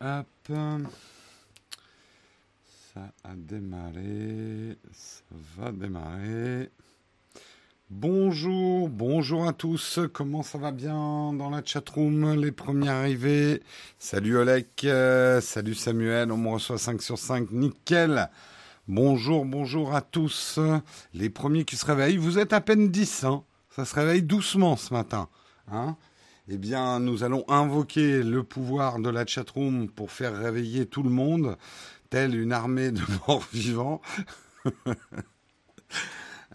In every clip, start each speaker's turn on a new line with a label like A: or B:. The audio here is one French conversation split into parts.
A: Hop. Ça a démarré. Ça va démarrer. Bonjour, bonjour à tous. Comment ça va bien dans la chatroom Les premiers arrivés? Salut Olek, euh, salut Samuel. On me reçoit 5 sur 5. Nickel. Bonjour, bonjour à tous. Les premiers qui se réveillent. Vous êtes à peine 10. Hein ça se réveille doucement ce matin. Hein eh bien, nous allons invoquer le pouvoir de la chatroom pour faire réveiller tout le monde, telle une armée de morts vivants.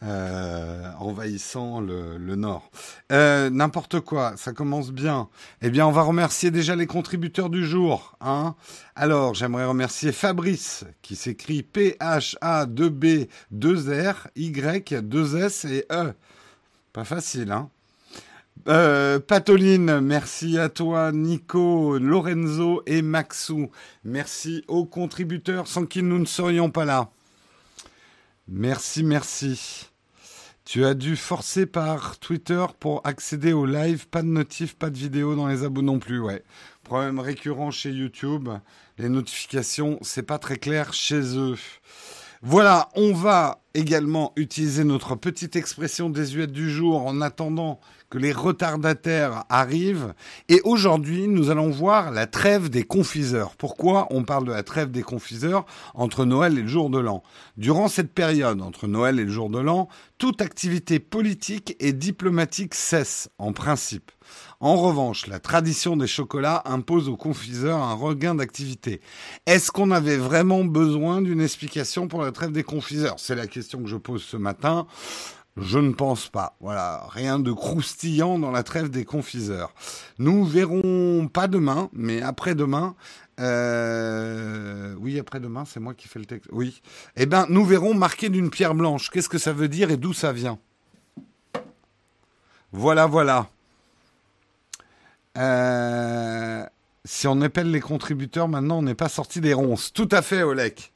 A: Euh, envahissant le, nord. Euh, n'importe quoi, ça commence bien. Eh bien, on va remercier déjà les contributeurs du jour. Hein Alors, j'aimerais remercier Fabrice, qui s'écrit P-H-A-2-B, 2-R, Y, 2-S et E. Pas facile, hein euh, Patoline, merci à toi, Nico, Lorenzo et Maxou. Merci aux contributeurs sans qui nous ne serions pas là. Merci, merci. Tu as dû forcer par Twitter pour accéder au live. Pas de notif, pas de vidéo dans les abos non plus, ouais. Problème récurrent chez YouTube. Les notifications, c'est pas très clair chez eux. Voilà, on va également utiliser notre petite expression désuète du jour en attendant que les retardataires arrivent. Et aujourd'hui, nous allons voir la trêve des confiseurs. Pourquoi on parle de la trêve des confiseurs entre Noël et le jour de l'an? Durant cette période, entre Noël et le jour de l'an, toute activité politique et diplomatique cesse, en principe. En revanche, la tradition des chocolats impose aux confiseurs un regain d'activité. Est-ce qu'on avait vraiment besoin d'une explication pour la trêve des confiseurs? C'est la question que je pose ce matin. Je ne pense pas. Voilà, rien de croustillant dans la trêve des confiseurs. Nous verrons pas demain, mais après-demain. Euh... Oui, après-demain, c'est moi qui fais le texte. Oui. Eh ben, nous verrons marqué d'une pierre blanche. Qu'est-ce que ça veut dire et d'où ça vient? Voilà, voilà. Euh... Si on épelle les contributeurs, maintenant, on n'est pas sorti des ronces. Tout à fait, Olek.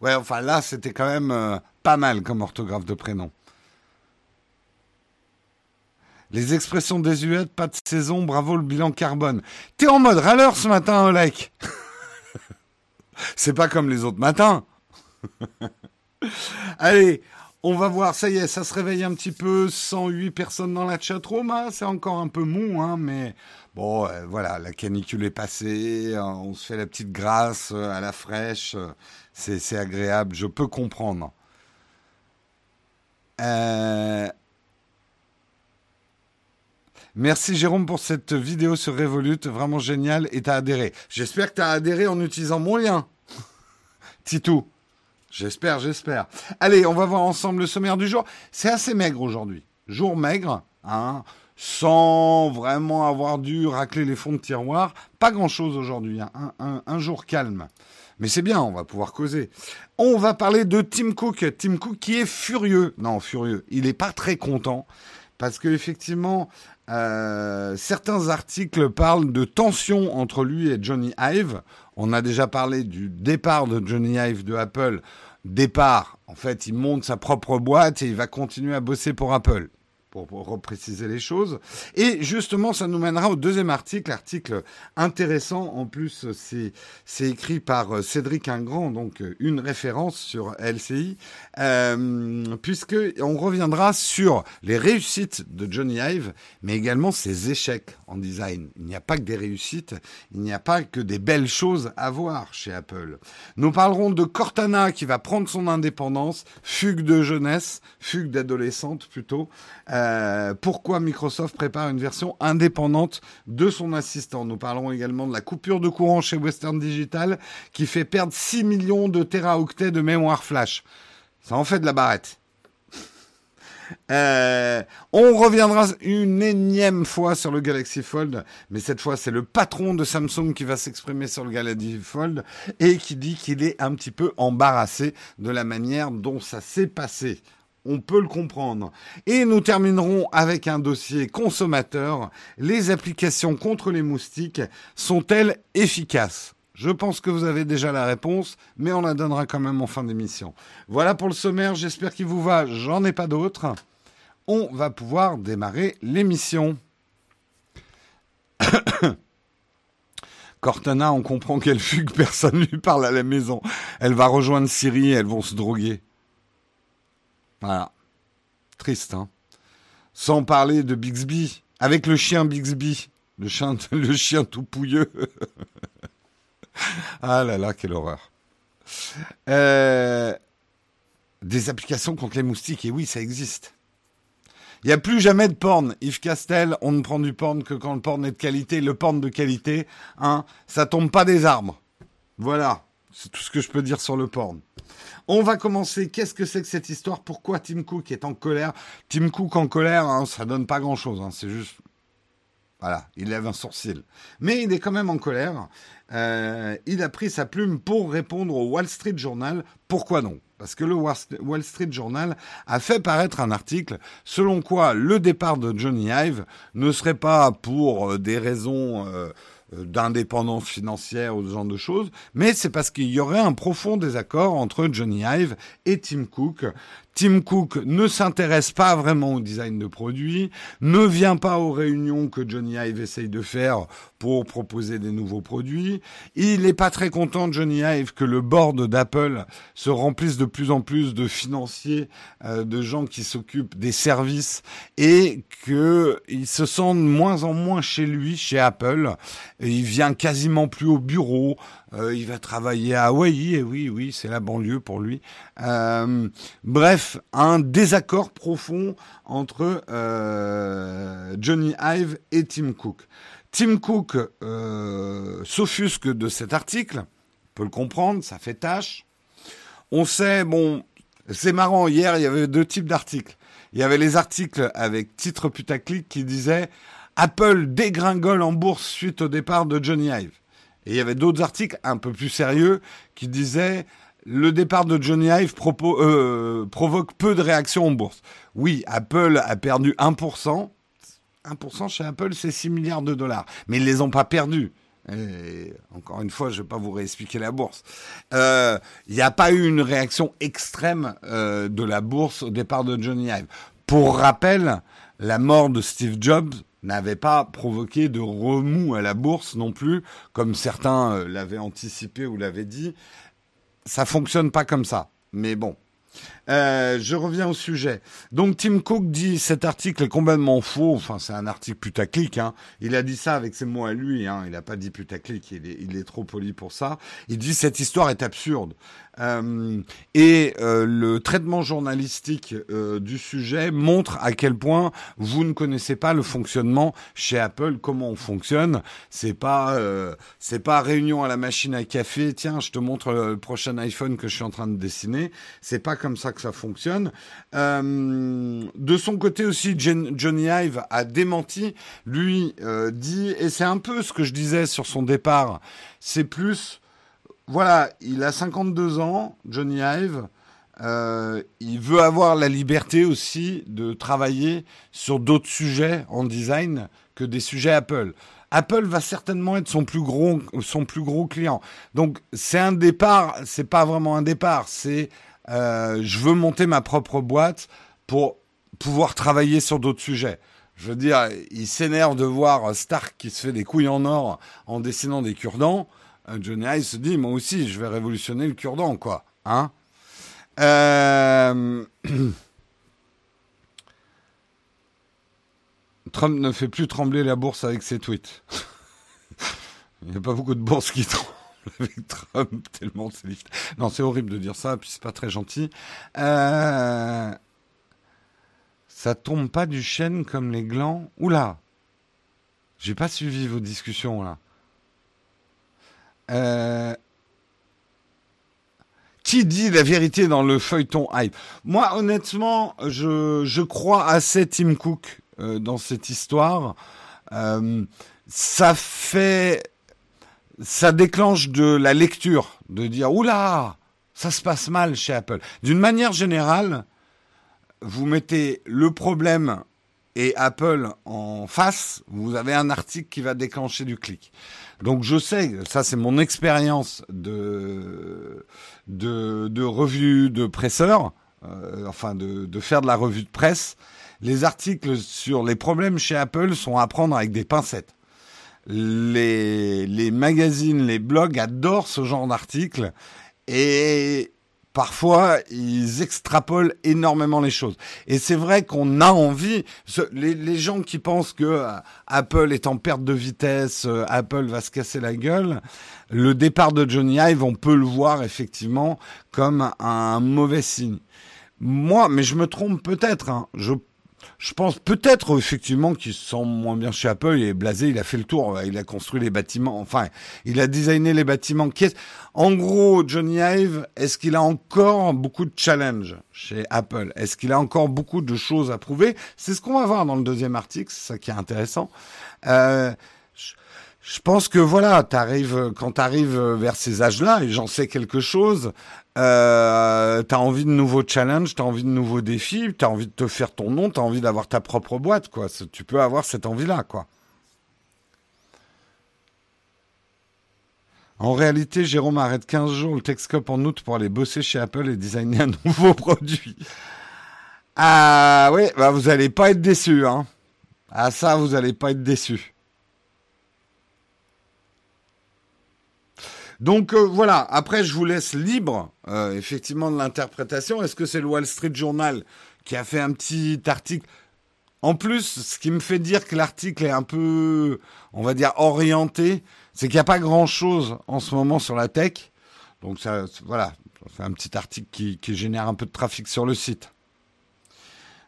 A: Ouais, enfin là, c'était quand même euh, pas mal comme orthographe de prénom. Les expressions désuètes, pas de saison, bravo le bilan carbone. T'es en mode râleur ce matin, Olek C'est pas comme les autres matins. Allez, on va voir, ça y est, ça se réveille un petit peu, 108 personnes dans la chatroom, hein. c'est encore un peu mou, hein, mais bon, euh, voilà, la canicule est passée, hein, on se fait la petite grâce euh, à la fraîche, c'est agréable, je peux comprendre. Merci Jérôme pour cette vidéo sur Revolut, vraiment génial et t'as adhéré. J'espère que t'as adhéré en utilisant mon lien. Titou. J'espère, j'espère. Allez, on va voir ensemble le sommaire du jour. C'est assez maigre aujourd'hui. Jour maigre, hein, sans vraiment avoir dû racler les fonds de tiroir. Pas grand-chose aujourd'hui, hein. un, un, jour calme. Mais c'est bien, on va pouvoir causer. On va parler de Tim Cook. Tim Cook qui est furieux. Non, furieux. Il n'est pas très content parce qu'effectivement, euh, certains articles parlent de tension entre lui et Johnny Ive. On a déjà parlé du départ de Johnny Ive de Apple. Départ, en fait, il monte sa propre boîte et il va continuer à bosser pour Apple pour, repréciser les choses. Et justement, ça nous mènera au deuxième article, article intéressant. En plus, c'est, écrit par euh, Cédric Ingrand, donc euh, une référence sur LCI, euh, puisque reviendra sur les réussites de Johnny Ive, mais également ses échecs en design. Il n'y a pas que des réussites, il n'y a pas que des belles choses à voir chez Apple. Nous parlerons de Cortana qui va prendre son indépendance, fugue de jeunesse, fugue d'adolescente plutôt. Euh, pourquoi Microsoft prépare une version indépendante de son assistant? Nous parlerons également de la coupure de courant chez Western Digital qui fait perdre 6 millions de téraoctets de mémoire flash. Ça en fait de la barrette. Euh, on reviendra une énième fois sur le Galaxy Fold, mais cette fois c'est le patron de Samsung qui va s'exprimer sur le Galaxy Fold et qui dit qu'il est un petit peu embarrassé de la manière dont ça s'est passé on peut le comprendre. Et nous terminerons avec un dossier consommateur. Les applications contre les moustiques sont-elles efficaces? Je pense que vous avez déjà la réponse, mais on la donnera quand même en fin d'émission. Voilà pour le sommaire, j'espère qu'il vous va, j'en ai pas d'autres. On va pouvoir démarrer l'émission. Cortana, on comprend qu'elle fugue, personne lui parle à la maison. Elle va rejoindre Siri elles vont se droguer. Voilà. Triste, hein. Sans parler de Bixby, avec le chien Bixby, le chien, tout pouilleux. ah là là, quelle horreur. Euh, des applications contre les moustiques, et oui, ça existe. Il n'y a plus jamais de porn. Yves Castel, on ne prend du porn que quand le porn est de qualité. Le porn de qualité, hein, ça tombe pas des arbres. Voilà, c'est tout ce que je peux dire sur le porn. On va commencer. Qu'est-ce que c'est que cette histoire? Pourquoi Tim Cook est en colère? Tim Cook en colère, hein, ça donne pas grand-chose. Hein, c'est juste, voilà, il lève un sourcil. Mais il est quand même en colère. Euh, il a pris sa plume pour répondre au Wall Street Journal. Pourquoi non parce que le Wall Street Journal a fait paraître un article selon quoi le départ de Johnny Ive ne serait pas pour euh, des raisons euh, d'indépendance financière ou ce genre de choses, mais c'est parce qu'il y aurait un profond désaccord entre Johnny Ive et Tim Cook. Tim Cook ne s'intéresse pas vraiment au design de produits, ne vient pas aux réunions que Johnny Ive essaye de faire pour proposer des nouveaux produits. Il n'est pas très content, Johnny Ive, que le board d'Apple se remplisse de plus en plus de financiers, euh, de gens qui s'occupent des services et qu'il se sent moins en moins chez lui, chez Apple. il vient quasiment plus au bureau. Euh, il va travailler à Hawaï, et oui, oui, c'est la banlieue pour lui. Euh, bref, un désaccord profond entre euh, Johnny Ive et Tim Cook. Tim Cook s'offusque de cet article, on peut le comprendre, ça fait tâche. On sait, bon, c'est marrant, hier, il y avait deux types d'articles. Il y avait les articles avec titre putaclic qui disaient Apple dégringole en bourse suite au départ de Johnny Ive. Et il y avait d'autres articles un peu plus sérieux qui disaient le départ de Johnny Ive euh, provoque peu de réactions en bourse. Oui, Apple a perdu 1%. 1% chez Apple, c'est 6 milliards de dollars. Mais ils les ont pas perdus. encore une fois, je ne vais pas vous réexpliquer la bourse. Euh, il n'y a pas eu une réaction extrême euh, de la bourse au départ de Johnny Ive. Pour rappel, la mort de Steve Jobs n'avait pas provoqué de remous à la bourse non plus, comme certains euh, l'avaient anticipé ou l'avaient dit. Ça fonctionne pas comme ça. Mais bon, euh, je reviens au sujet. Donc Tim Cook dit cet article est complètement faux. Enfin, c'est un article putaclic. Hein. Il a dit ça avec ses mots à lui. Hein. Il n'a pas dit putaclic. Il est, trop poli pour ça. Il dit cette histoire est absurde. Euh, et euh, le traitement journalistique euh, du sujet montre à quel point vous ne connaissez pas le fonctionnement chez Apple, comment on fonctionne. C'est pas c'est pas réunion à la machine à café. Tiens, je te montre le prochain iPhone que je suis en train de dessiner. C'est pas comme ça que ça fonctionne. de son côté aussi, Johnny Ive a démenti. Lui dit et c'est un peu ce que je disais sur son départ. C'est plus voilà, il a 52 ans, Johnny Ive. Euh, il veut avoir la liberté aussi de travailler sur d'autres sujets en design que des sujets Apple. Apple va certainement être son plus gros, son plus gros client. Donc c'est un départ, c'est pas vraiment un départ, c'est euh, je veux monter ma propre boîte pour pouvoir travailler sur d'autres sujets. Je veux dire, il s'énerve de voir Stark qui se fait des couilles en or en dessinant des cure-dents. Euh, Johnny Ive se dit, moi aussi, je vais révolutionner le cure-dent, quoi. Hein euh, Trump ne fait plus trembler la bourse avec ses tweets. Il n'y a pas beaucoup de bourses qui tremblent avec Trump, tellement c'est Non, c'est horrible de dire ça, puis c'est pas très gentil. Euh... Ça tombe pas du chêne comme les glands. Oula J'ai pas suivi vos discussions là. Euh, qui dit la vérité dans le feuilleton hype? Moi, honnêtement, je, je crois assez Tim Cook euh, dans cette histoire. Ça fait, ça déclenche de la lecture, de dire oula, ça se passe mal chez Apple. D'une manière générale, vous mettez le problème et Apple en face, vous avez un article qui va déclencher du clic. Donc je sais, ça c'est mon expérience de, de, de revue de presseur, euh, enfin de, de faire de la revue de presse. Les articles sur les problèmes chez Apple sont à prendre avec des pincettes. Les, les magazines, les blogs adorent ce genre d'articles et parfois ils extrapolent énormément les choses. Et c'est vrai qu'on a envie, les, gens qui pensent que euh, Apple est en perte de vitesse, euh, Apple va se casser la gueule, le départ de Johnny Ive, on peut le voir effectivement comme un mauvais signe. Moi, mais je me trompe peut-être, hein, je pense peut-être effectivement qu'il se sent moins bien chez Apple. Il est blasé, il a fait le tour, il a construit les bâtiments, enfin, il a designé les bâtiments. En gros, Johnny Ive, est-ce qu'il a encore beaucoup de challenges chez Apple? Est-ce qu'il a encore beaucoup de choses à prouver? C'est ce qu'on va voir dans le deuxième article, c'est ça qui est intéressant. Euh, je pense que voilà, t'arrives quand t'arrives vers ces âges-là, et j'en sais quelque chose, euh, t'as envie de nouveaux challenges, t'as envie de nouveaux défis, t'as envie de te faire ton nom, t'as envie d'avoir ta propre boîte, quoi. Tu peux avoir cette envie-là, quoi. En réalité, Jérôme arrête 15 jours le Texcop en août pour aller bosser chez Apple et designer un nouveau produit. Ah oui, bah vous allez pas être déçus, hein. Ah ça, vous allez pas être déçus. Donc euh, voilà, après je vous laisse libre euh, effectivement de l'interprétation. Est-ce que c'est le Wall Street Journal qui a fait un petit article? En plus, ce qui me fait dire que l'article est un peu, on va dire, orienté, c'est qu'il n'y a pas grand-chose en ce moment sur la tech. Donc ça, voilà, c'est un petit article qui, génère un peu de trafic sur le site.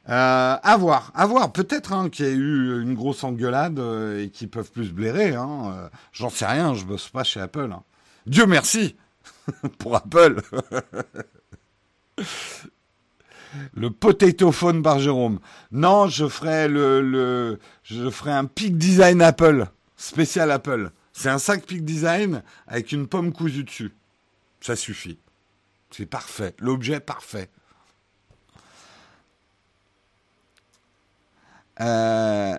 A: Euh, à voir, à voir. Peut-être hein, qu'il y a eu une grosse engueulade et qu'ils peuvent plus blairer. Hein. J'en sais rien, je bosse pas chez Apple. Hein. Dieu merci pour Apple. le potato phone par Jérôme. Non, je ferai le, je ferai un peak design Apple, spécial Apple. C'est un sac peak design avec une pomme cousue dessus. Ça suffit. C'est parfait. L'objet parfait. Euh,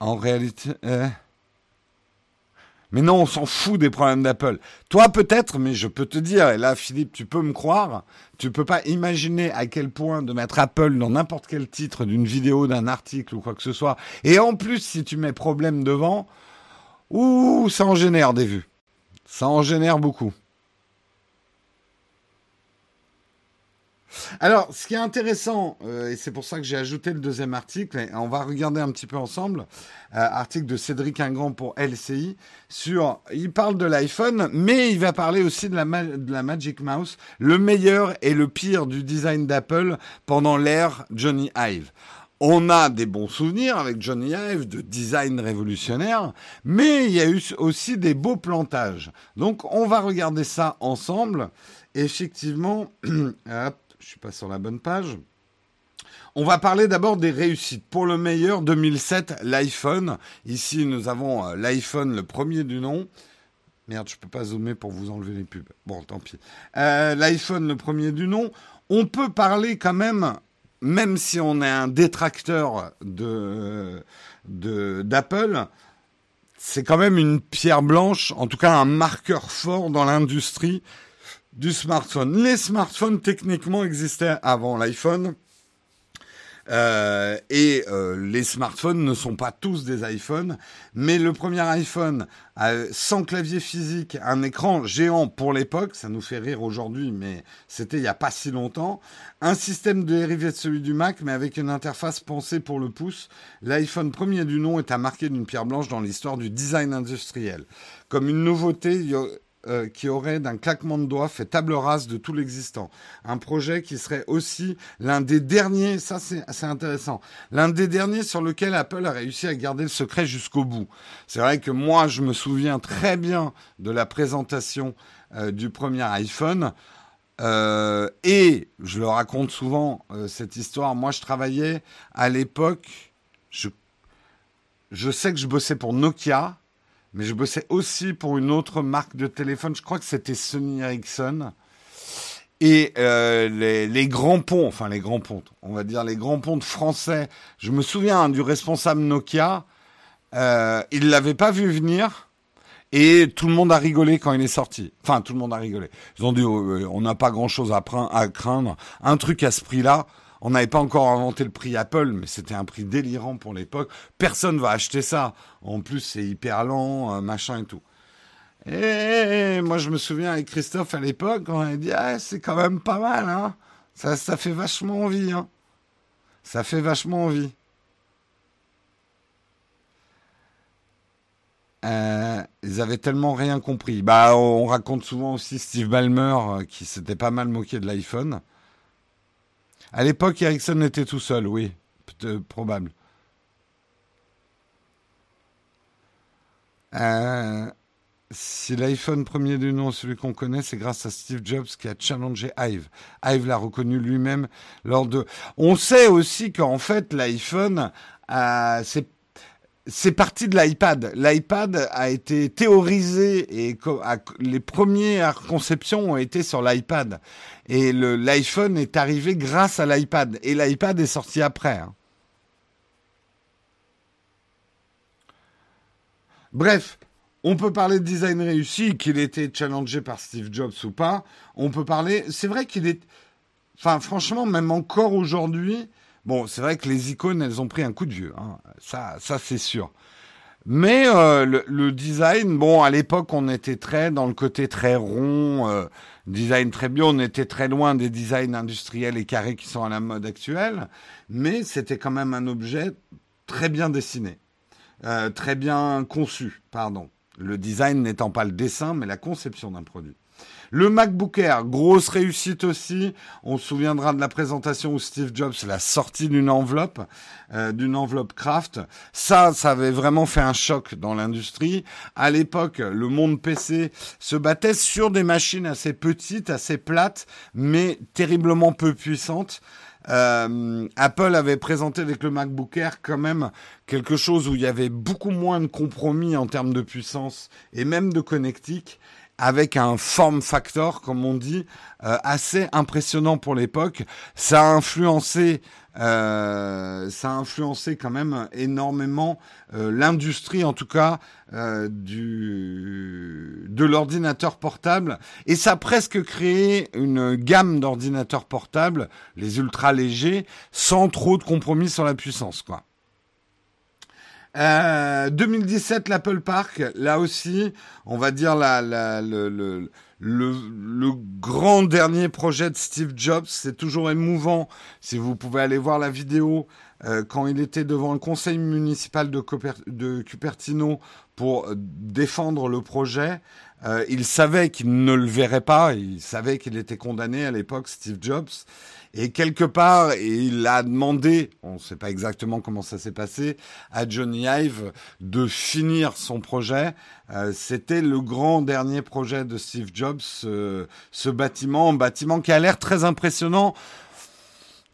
A: en réalité, euh, mais non, on s'en fout des problèmes d'Apple. Toi peut-être, mais je peux te dire, et là Philippe, tu peux me croire, tu peux pas imaginer à quel point de mettre Apple dans n'importe quel titre d'une vidéo, d'un article ou quoi que ce soit. Et en plus, si tu mets problème devant, ouh, ça en génère des vues. Ça en génère beaucoup. Alors, ce qui est intéressant, euh, et c'est pour ça que j'ai ajouté le deuxième article, et on va regarder un petit peu ensemble, euh, article de Cédric Ingrand pour LCI, sur, il parle de l'iPhone, mais il va parler aussi de la, Magic Mouse, le meilleur et le pire du design d'Apple pendant l'ère Johnny Ive. On a des bons souvenirs avec Johnny Ive de design révolutionnaire, mais il y a eu aussi des beaux plantages. Donc on va regarder ça ensemble. Effectivement, je suis pas sur la bonne page. On va parler d'abord des réussites. Pour le meilleur, 2007, l'iPhone. Ici, nous avons euh, l'iPhone, le premier du nom. Merde, je peux pas zoomer pour vous enlever les pubs. Bon, tant pis. Euh, L'iPhone, le premier du nom. On peut parler quand même, même si on est un détracteur de d'Apple, c'est quand même une pierre blanche, en tout cas un marqueur fort dans l'industrie du smartphone. Les smartphones techniquement existaient avant l'iPhone. Euh, et euh, les smartphones ne sont pas tous des iPhones, mais le premier iPhone sans clavier physique, un écran géant pour l'époque, ça nous fait rire aujourd'hui, mais c'était il n'y a pas si longtemps, un système de dérivé de celui du Mac, mais avec une interface pensée pour le pouce, l'iPhone premier du nom est à marquer d'une pierre blanche dans l'histoire du design industriel. Comme une nouveauté, euh, qui aurait d'un claquement de doigts fait table rase de tout l'existant. Un projet qui serait aussi l'un des derniers, ça c'est intéressant, l'un des derniers sur lequel Apple a réussi à garder le secret jusqu'au bout. C'est vrai que moi je me souviens très bien de la présentation euh, du premier iPhone. Euh, et je le raconte souvent cette histoire. Moi, je travaillais à l'époque. Je, je sais que je bossais pour Nokia mais je bossais aussi pour une autre marque de téléphone, je crois que c'était Sony Ericsson. Et euh, les, grands ponts, enfin les grands ponts, on va dire les grands ponts français, je me souviens hein, du responsable Nokia, euh, il l'avait pas vu venir et tout le monde a rigolé quand il est sorti. Enfin, tout le monde a rigolé. Ils ont dit, oh, euh, on n'a pas grand-chose à, craindre. Un truc à ce prix-là, On n'avait pas encore inventé le prix Apple, mais c'était un prix délirant pour l'époque. Personne va acheter ça. En plus, c'est hyper lent, machin et tout. Et moi, je me souviens avec Christophe à l'époque, on a dit, ah, c'est quand même pas mal, hein. Ça, fait vachement envie, hein. Ça fait vachement envie. Euh, ils avaient tellement rien compris. Bah, on raconte souvent aussi Steve Ballmer euh, qui s'était pas mal moqué de l'iPhone. À l'époque, Ericsson était tout seul, oui, probable. Euh, si l'iPhone premier du nom, celui qu'on connaît, c'est grâce à Steve Jobs qui a challengé Ive. Ive l'a reconnu lui-même lors de. On sait aussi qu'en fait l'iPhone, euh, c'est c'est parti de l'iPad. L'iPad a été théorisé et les premières conceptions ont été sur l'iPad. Et l'iPhone est arrivé grâce à l'iPad. Et l'iPad est sorti après. Hein. Bref, on peut parler de design réussi, qu'il était challengé par Steve Jobs ou pas. On peut parler. C'est vrai qu'il est. Enfin, franchement, même encore aujourd'hui, Bon, c'est vrai que les icônes, elles ont pris un coup de vieux. Hein. Ça, ça c'est sûr. Mais euh, le, design, bon, à l'époque, on était très dans le côté très rond, euh, design très bien. On était très loin des designs industriels et carrés qui sont à la mode actuelle. Mais c'était quand même un objet très bien dessiné, euh, très bien conçu, pardon. Le design n'étant pas le dessin, mais la conception d'un produit. Le MacBook Air, grosse réussite aussi. On se souviendra de la présentation où Steve Jobs l'a sorti d'une enveloppe, euh, d'une enveloppe Craft. Ça, ça avait vraiment fait un choc dans l'industrie. À l'époque, le monde PC se battait sur des machines assez petites, assez plates, mais terriblement peu puissantes. Euh, Apple avait présenté avec le MacBook Air quand même quelque chose où il y avait beaucoup moins de compromis en termes de puissance et même de connectique avec un form factor, comme on dit, euh, assez impressionnant pour l'époque. Ça a influencé, euh, ça a influencé quand même énormément euh, l'industrie, en tout cas, du de l'ordinateur portable, et ça a presque créé une gamme d'ordinateurs portables, les ultra légers, sans trop de compromis sur la puissance, quoi. 2017, euh, l'Apple Park, là aussi, on va dire la, le, le, le, grand dernier projet de Steve Jobs. C'est toujours émouvant. Si vous pouvez aller voir la vidéo euh, quand il était devant le conseil municipal de, de Cupertino pour défendre le projet. Euh, il savait qu'il ne le verrait pas. Il savait qu'il était condamné à l'époque, Steve Jobs. Et quelque part, il a demandé, on ne sait pas exactement comment ça s'est passé, à Johnny Ive de finir son projet. Euh, c'était le grand dernier projet de Steve Jobs, ce, ce bâtiment, un bâtiment qui a l'air très impressionnant.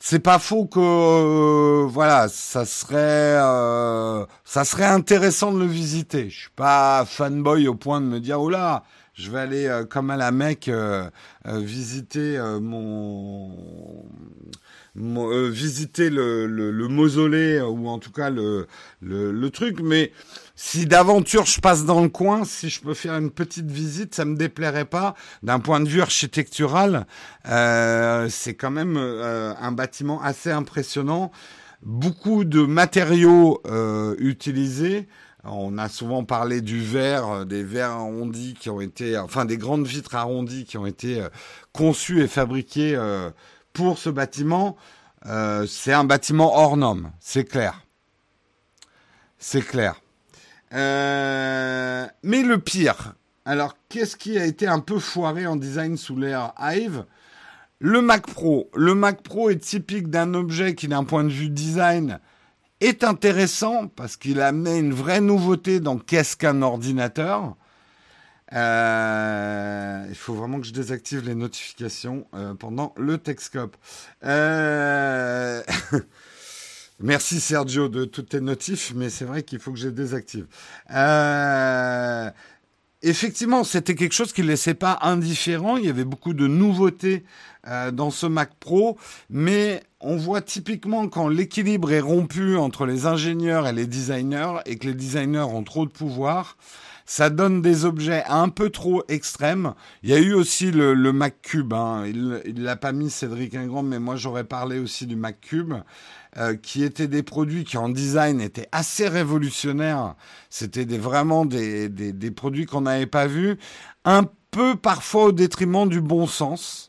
A: C'est pas faux que euh, voilà, ça serait euh, ça serait intéressant de le visiter. Je suis pas fanboy au point de me dire oh là, je vais aller euh, comme à la Mecque euh, euh, visiter mon, visiter le, le, mausolée ou en tout cas le, le, truc. Mais si d'aventure je passe dans le coin, si je peux faire une petite visite, ça me déplairait pas. D'un point de vue architectural, c'est quand même un bâtiment assez impressionnant. Beaucoup de matériaux utilisés. On a souvent parlé du verre, euh, des verres arrondis qui ont été, enfin des grandes vitres arrondies qui ont été euh, conçues et fabriquées euh, pour ce bâtiment. c'est un bâtiment hors norme, c'est clair. C'est clair. mais le pire, alors qu'est-ce qui a été un peu foiré en design sous l'ère Hive? Le Mac Pro. Le Mac Pro est typique d'un objet qui, d'un point de vue design, est intéressant parce qu'il a amené une vraie nouveauté dans qu'est-ce qu'un ordinateur? Euh, il faut vraiment que je désactive les notifications euh, pendant le Texcope. Euh... Merci Sergio de toutes tes notifs, mais c'est vrai qu'il faut que je les désactive. Effectivement, c'était quelque chose qui ne laissait pas indifférent. Il y avait beaucoup de nouveautés dans ce Mac Pro, mais on voit typiquement quand l'équilibre est rompu entre les ingénieurs et les designers et que les designers ont trop de pouvoir, ça donne des objets un peu trop extrêmes. Il y a eu aussi le, Mac Cube. Hein. Il l'a pas mis Cédric Ingram, mais moi j'aurais parlé aussi du Mac Cube. Euh, qui étaient des produits qui en design étaient assez révolutionnaires. C'était des, vraiment des, des, des produits qu'on n'avait pas vus, un peu parfois au détriment du bon sens.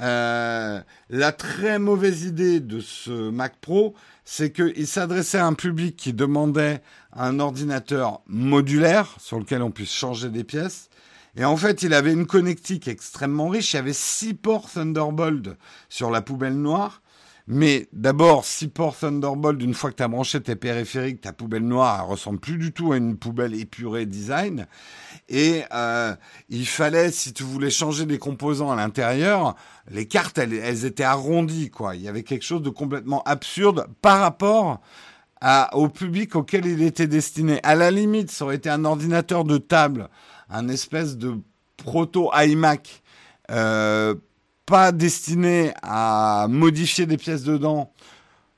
A: Euh, la très mauvaise idée de ce Mac Pro, c'est qu'il s'adressait à un public qui demandait un ordinateur modulaire sur lequel on puisse changer des pièces. Et en fait, il avait une connectique extrêmement riche. Il y avait six ports Thunderbolt sur la poubelle noire. Mais d'abord, si pour Thunderbolt, une fois que tu as branché tes périphériques, ta poubelle noire, elle ressemble plus du tout à une poubelle épurée design. Et euh, il fallait, si tu voulais changer des composants à l'intérieur, les cartes, elles, étaient arrondies, quoi. Il y avait quelque chose de complètement absurde par rapport au public auquel il était destiné. À la limite, ça aurait été un ordinateur de table, un espèce de proto iMac. Euh, pas destiné à modifier des pièces dedans,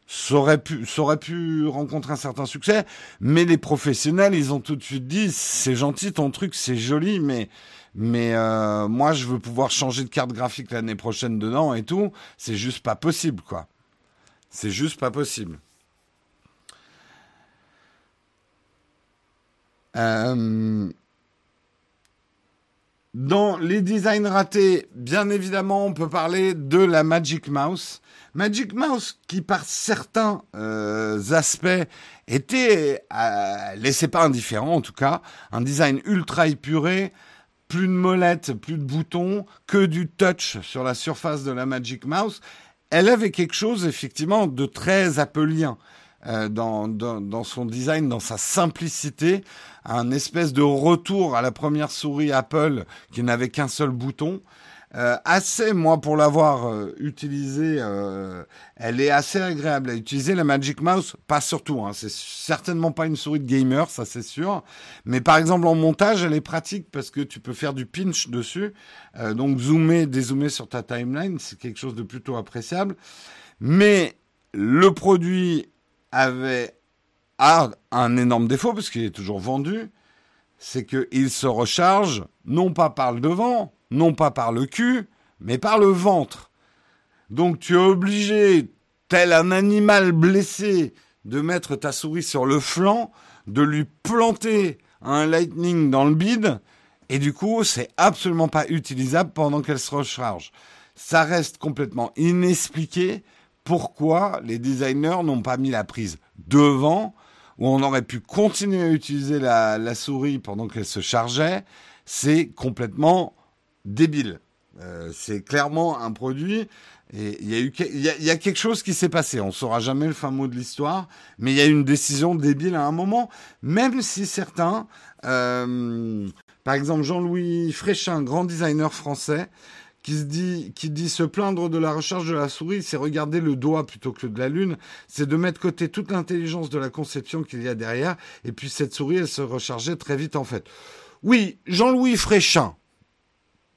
A: ça aurait pu, aurait pu rencontrer un certain succès, mais les professionnels, ils ont tout de suite dit, c'est gentil ton truc, c'est joli, mais mais euh, moi je veux pouvoir changer de carte graphique l'année prochaine dedans et tout, c'est juste pas possible quoi. C'est juste pas possible. Euh, dans les designs ratés, bien évidemment, on peut parler de la Magic Mouse. Magic Mouse, qui par certains euh, aspects était euh, laissé pas indifférent, en tout cas, un design ultra épuré, plus de molettes, plus de boutons, que du touch sur la surface de la Magic Mouse. Elle avait quelque chose effectivement de très appelien. Euh, dans, dans, dans, son design, dans sa simplicité, un espèce de retour à la première souris Apple qui n'avait qu'un seul bouton. Euh, assez, moi, pour l'avoir euh, utilisé, euh, elle est assez agréable à utiliser. La Magic Mouse, pas surtout, hein, c'est certainement pas une souris de gamer, ça c'est sûr. Mais par exemple en montage, elle est pratique parce que tu peux faire du pinch dessus, euh, donc zoomer, dézoomer sur ta timeline, c'est quelque chose de plutôt appréciable. Mais le produit avait un énorme défaut, parce qu'il est toujours vendu, c'est qu'il se recharge non pas par le devant, non pas par le cul, mais par le ventre. Donc tu es obligé, tel un animal blessé, de mettre ta souris sur le flanc, de lui planter un lightning dans le bide, et du coup, c'est absolument pas utilisable pendant qu'elle se recharge. Ça reste complètement inexpliqué pourquoi les designers n'ont pas mis la prise devant, où on aurait pu continuer à utiliser la, souris pendant qu'elle se chargeait, c'est complètement débile. Euh, c'est clairement un produit. Et il y a quelque chose qui s'est passé. On saura jamais le fin mot de l'histoire, mais il y a eu une décision débile à un moment, même si certains, euh, par exemple Jean-Louis Fréchin, grand designer français, qui se dit, qui dit se plaindre de la recharge de la souris, c'est regarder le doigt plutôt que de la lune, c'est de mettre côté toute l'intelligence de la conception qu'il y a derrière, et puis cette souris, elle se rechargeait très vite en fait. Oui, Jean-Louis Fréchin,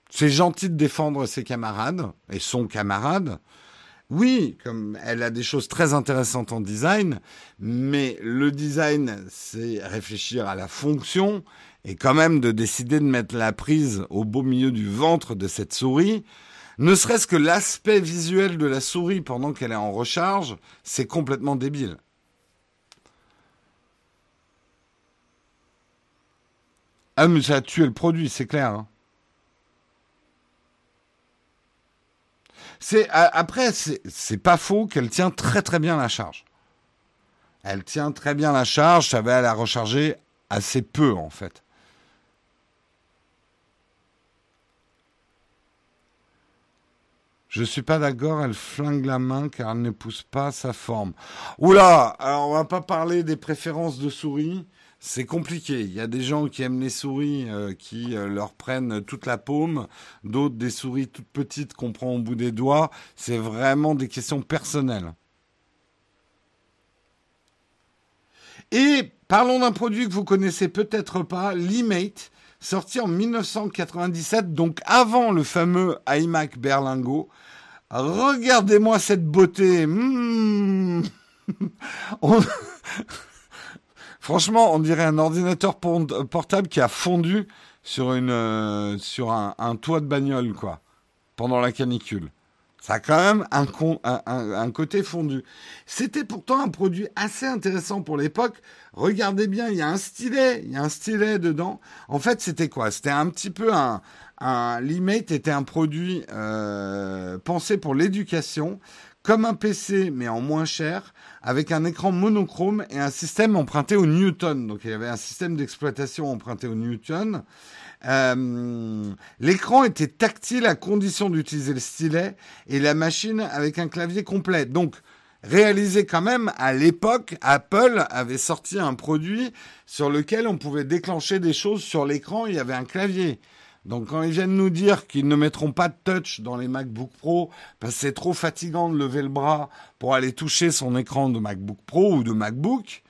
A: c'est gentil de défendre ses camarades, et son camarade, oui, comme elle a des choses très intéressantes en design, mais le design, c'est réfléchir à la fonction et quand même de décider de mettre la prise au beau milieu du ventre de cette souris, ne serait-ce que l'aspect visuel de la souris pendant qu'elle est en recharge, c'est complètement débile. Ah mais ça a tué le produit, c'est clair. Hein. C'est après c'est pas faux qu'elle tient très très bien la charge. Elle tient très bien la charge, ça va la recharger assez peu en fait. Je suis pas d'accord, elle flingue la main car elle ne pousse pas sa forme. Oula, alors on va pas parler des préférences de souris. C'est compliqué. Il y a des gens qui aiment les souris euh, qui euh, leur prennent toute la paume, d'autres des souris toutes petites qu'on prend au bout des doigts. C'est vraiment des questions personnelles. Et parlons d'un produit que vous connaissez peut-être pas, l'eMate, sorti en 1997, donc avant le fameux iMac Berlingo. Regardez-moi cette beauté. Hmm. Franchement, on dirait un ordinateur portable qui a fondu sur, une, euh, sur un, toit de bagnole, quoi, pendant la canicule. Ça a quand même un, un, un côté fondu. C'était pourtant un produit assez intéressant pour l'époque. Regardez bien, il y a un stylet, il y a un stylet dedans. En fait, c'était quoi? C'était un petit peu un, un l'e-mate était un produit euh, pensé pour l'éducation, comme un PC mais en moins cher, avec un écran monochrome et un système emprunté au Newton. Donc il y avait un système d'exploitation emprunté au Newton. Euh, l'écran était tactile à condition d'utiliser le stylet et la machine avec un clavier complet. Donc, réalisé quand même à l'époque, Apple avait sorti un produit sur lequel on pouvait déclencher des choses sur l'écran. Il y avait un clavier. Donc quand ils viennent nous dire qu'ils ne mettront pas de touch dans les MacBook Pro parce que c'est trop fatigant de lever le bras pour aller toucher son écran de MacBook Pro ou de MacBook,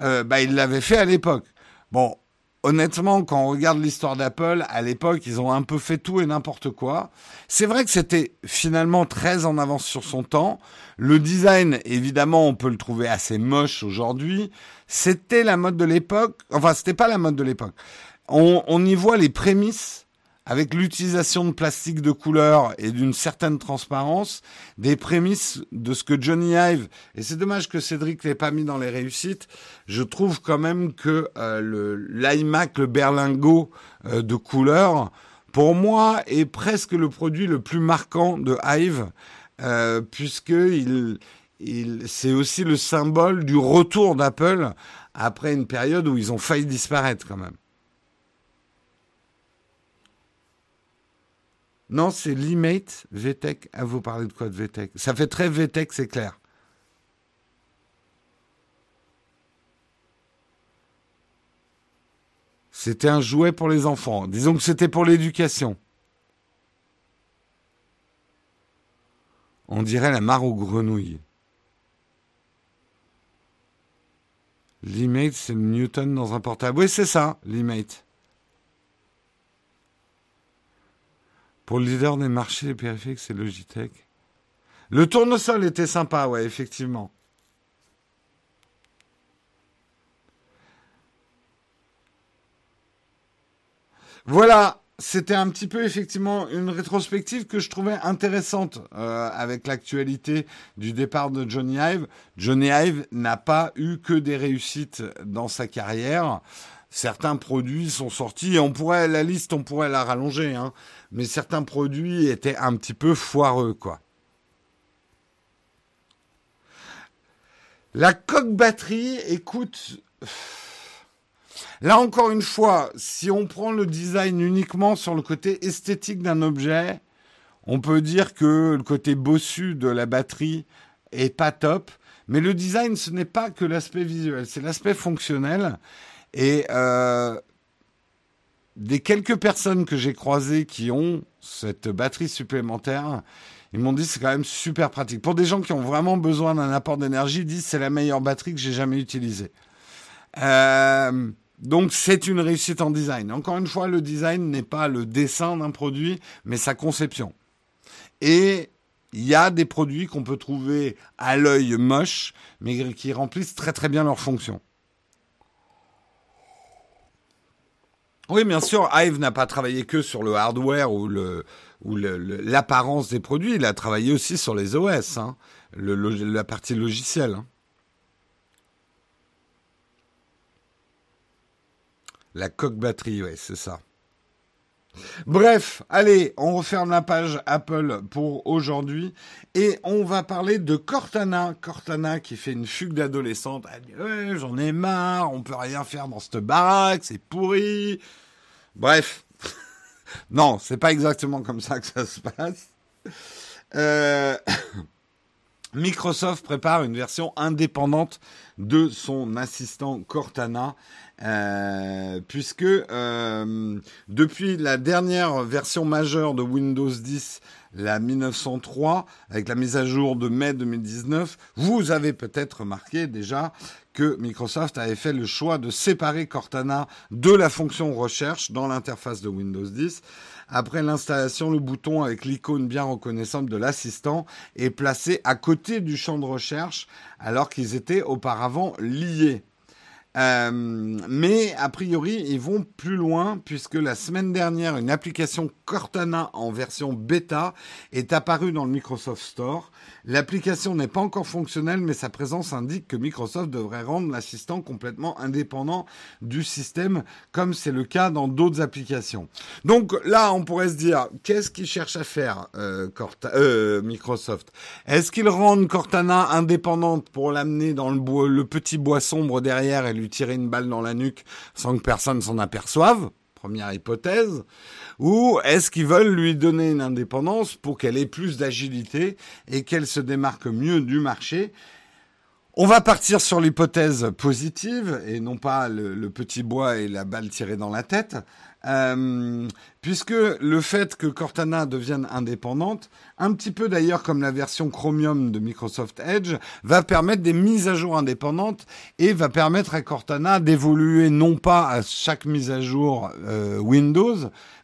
A: bah ils l'avaient fait à l'époque. Bon, honnêtement, quand on regarde l'histoire d'Apple, à l'époque, ils ont un peu fait tout et n'importe quoi. C'est vrai que c'était finalement très en avance sur son temps. Le design, évidemment, on peut le trouver assez moche aujourd'hui. C'était la mode de l'époque. Enfin, c'était pas la mode de l'époque. On, on y voit les prémices avec l'utilisation de plastique de couleur et d'une certaine transparence, des prémices de ce que Johnny Ive, et c'est dommage que Cédric l'ait pas mis dans les réussites, je trouve quand même que euh, le l'iMac, le berlingot euh, de couleur, pour moi, est presque le produit le plus marquant de Hive, euh, puisque il, c'est aussi le symbole du retour d'Apple après une période où ils ont failli disparaître quand même. Non, c'est l'e-mate VTech. À vous parler de quoi de VTech Ça fait très VTech, c'est clair. C'était un jouet pour les enfants. Disons que c'était pour l'éducation. On dirait la mare aux grenouilles. L'e-mate, c'est Newton dans un portable. Oui, c'est ça, l'e-mate. Pour le leader des marchés périphériques, c'est Logitech. Le tournesol était sympa, ouais, effectivement. Voilà, c'était un petit peu effectivement une rétrospective que je trouvais intéressante euh, avec l'actualité du départ de Johnny Ive. Johnny Ive n'a pas eu que des réussites dans sa carrière certains produits sont sortis on pourrait la liste on pourrait la rallonger hein, mais certains produits étaient un petit peu foireux quoi. La coque batterie, écoute, là encore une fois, si on prend le design uniquement sur le côté esthétique d'un objet, on peut dire que le côté bossu de la batterie est pas top, mais le design ce n'est pas que l'aspect visuel, c'est l'aspect fonctionnel. Et euh, des quelques personnes que j'ai croisées qui ont cette batterie supplémentaire, ils m'ont dit c'est quand même super pratique. Pour des gens qui ont vraiment besoin d'un apport d'énergie, ils disent c'est la meilleure batterie que j'ai jamais utilisée. Euh, donc c'est une réussite en design. Encore une fois, le design n'est pas le dessin d'un produit, mais sa conception. Et il y a des produits qu'on peut trouver à l'œil moche, mais qui remplissent très très bien leur fonction. Oui, bien sûr, Hive n'a pas travaillé que sur le hardware ou le ou l'apparence des produits, il a travaillé aussi sur les OS, hein, le, la partie logicielle. Hein. La coque batterie, oui, c'est ça. Bref, allez, on referme la page Apple pour aujourd'hui et on va parler de Cortana. Cortana qui fait une fugue d'adolescente. Elle j'en ai marre, on peut rien faire dans cette baraque, c'est pourri. Bref, non, c'est pas exactement comme ça que ça se passe. Euh... Microsoft prépare une version indépendante de son assistant Cortana, euh, puisque euh, depuis la dernière version majeure de Windows 10, la 1903, avec la mise à jour de mai 2019, vous avez peut-être remarqué déjà que Microsoft avait fait le choix de séparer Cortana de la fonction recherche dans l'interface de Windows 10. Après l'installation, le bouton avec l'icône bien reconnaissable de l'assistant est placé à côté du champ de recherche alors qu'ils étaient auparavant liés. Euh, mais a priori, ils vont plus loin puisque la semaine dernière, une application Cortana en version bêta est apparue dans le Microsoft Store. L'application n'est pas encore fonctionnelle, mais sa présence indique que Microsoft devrait rendre l'assistant complètement indépendant du système, comme c'est le cas dans d'autres applications. Donc là, on pourrait se dire, qu'est-ce qu'ils cherchent à faire, euh, euh, Microsoft? Est-ce qu'ils rendent Cortana indépendante pour l'amener dans le, le petit bois sombre derrière et lui tirer une balle dans la nuque sans que personne s'en aperçoive Première hypothèse. Ou est-ce qu'ils veulent lui donner une indépendance pour qu'elle ait plus d'agilité et qu'elle se démarque mieux du marché? On va partir sur l'hypothèse positive et non pas le, petit bois et la balle tirée dans la tête. Euh, puisque le fait que Cortana devienne indépendante, un petit peu d'ailleurs comme la version Chromium de Microsoft Edge, va permettre des mises à jour indépendantes et va permettre à Cortana d'évoluer non pas à chaque mise à jour euh, Windows,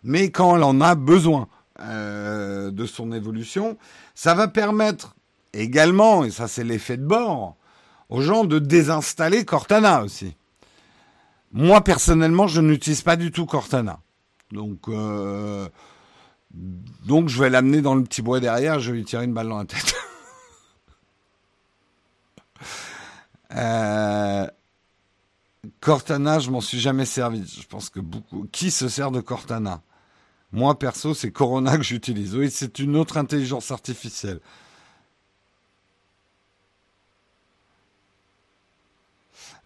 A: mais quand elle en a besoin euh, de son évolution. Ça va permettre également, et ça c'est l'effet de bord, aux gens de désinstaller Cortana aussi. Moi, personnellement, je n'utilise pas du tout Cortana. Donc, euh, donc je vais l'amener dans le petit bois derrière, je vais lui tirer une balle dans la tête. euh, Cortana, je m'en suis jamais servi. Je pense que beaucoup. Qui se sert de Cortana? Moi, perso, c'est Corona que j'utilise. Oui, c'est une autre intelligence artificielle.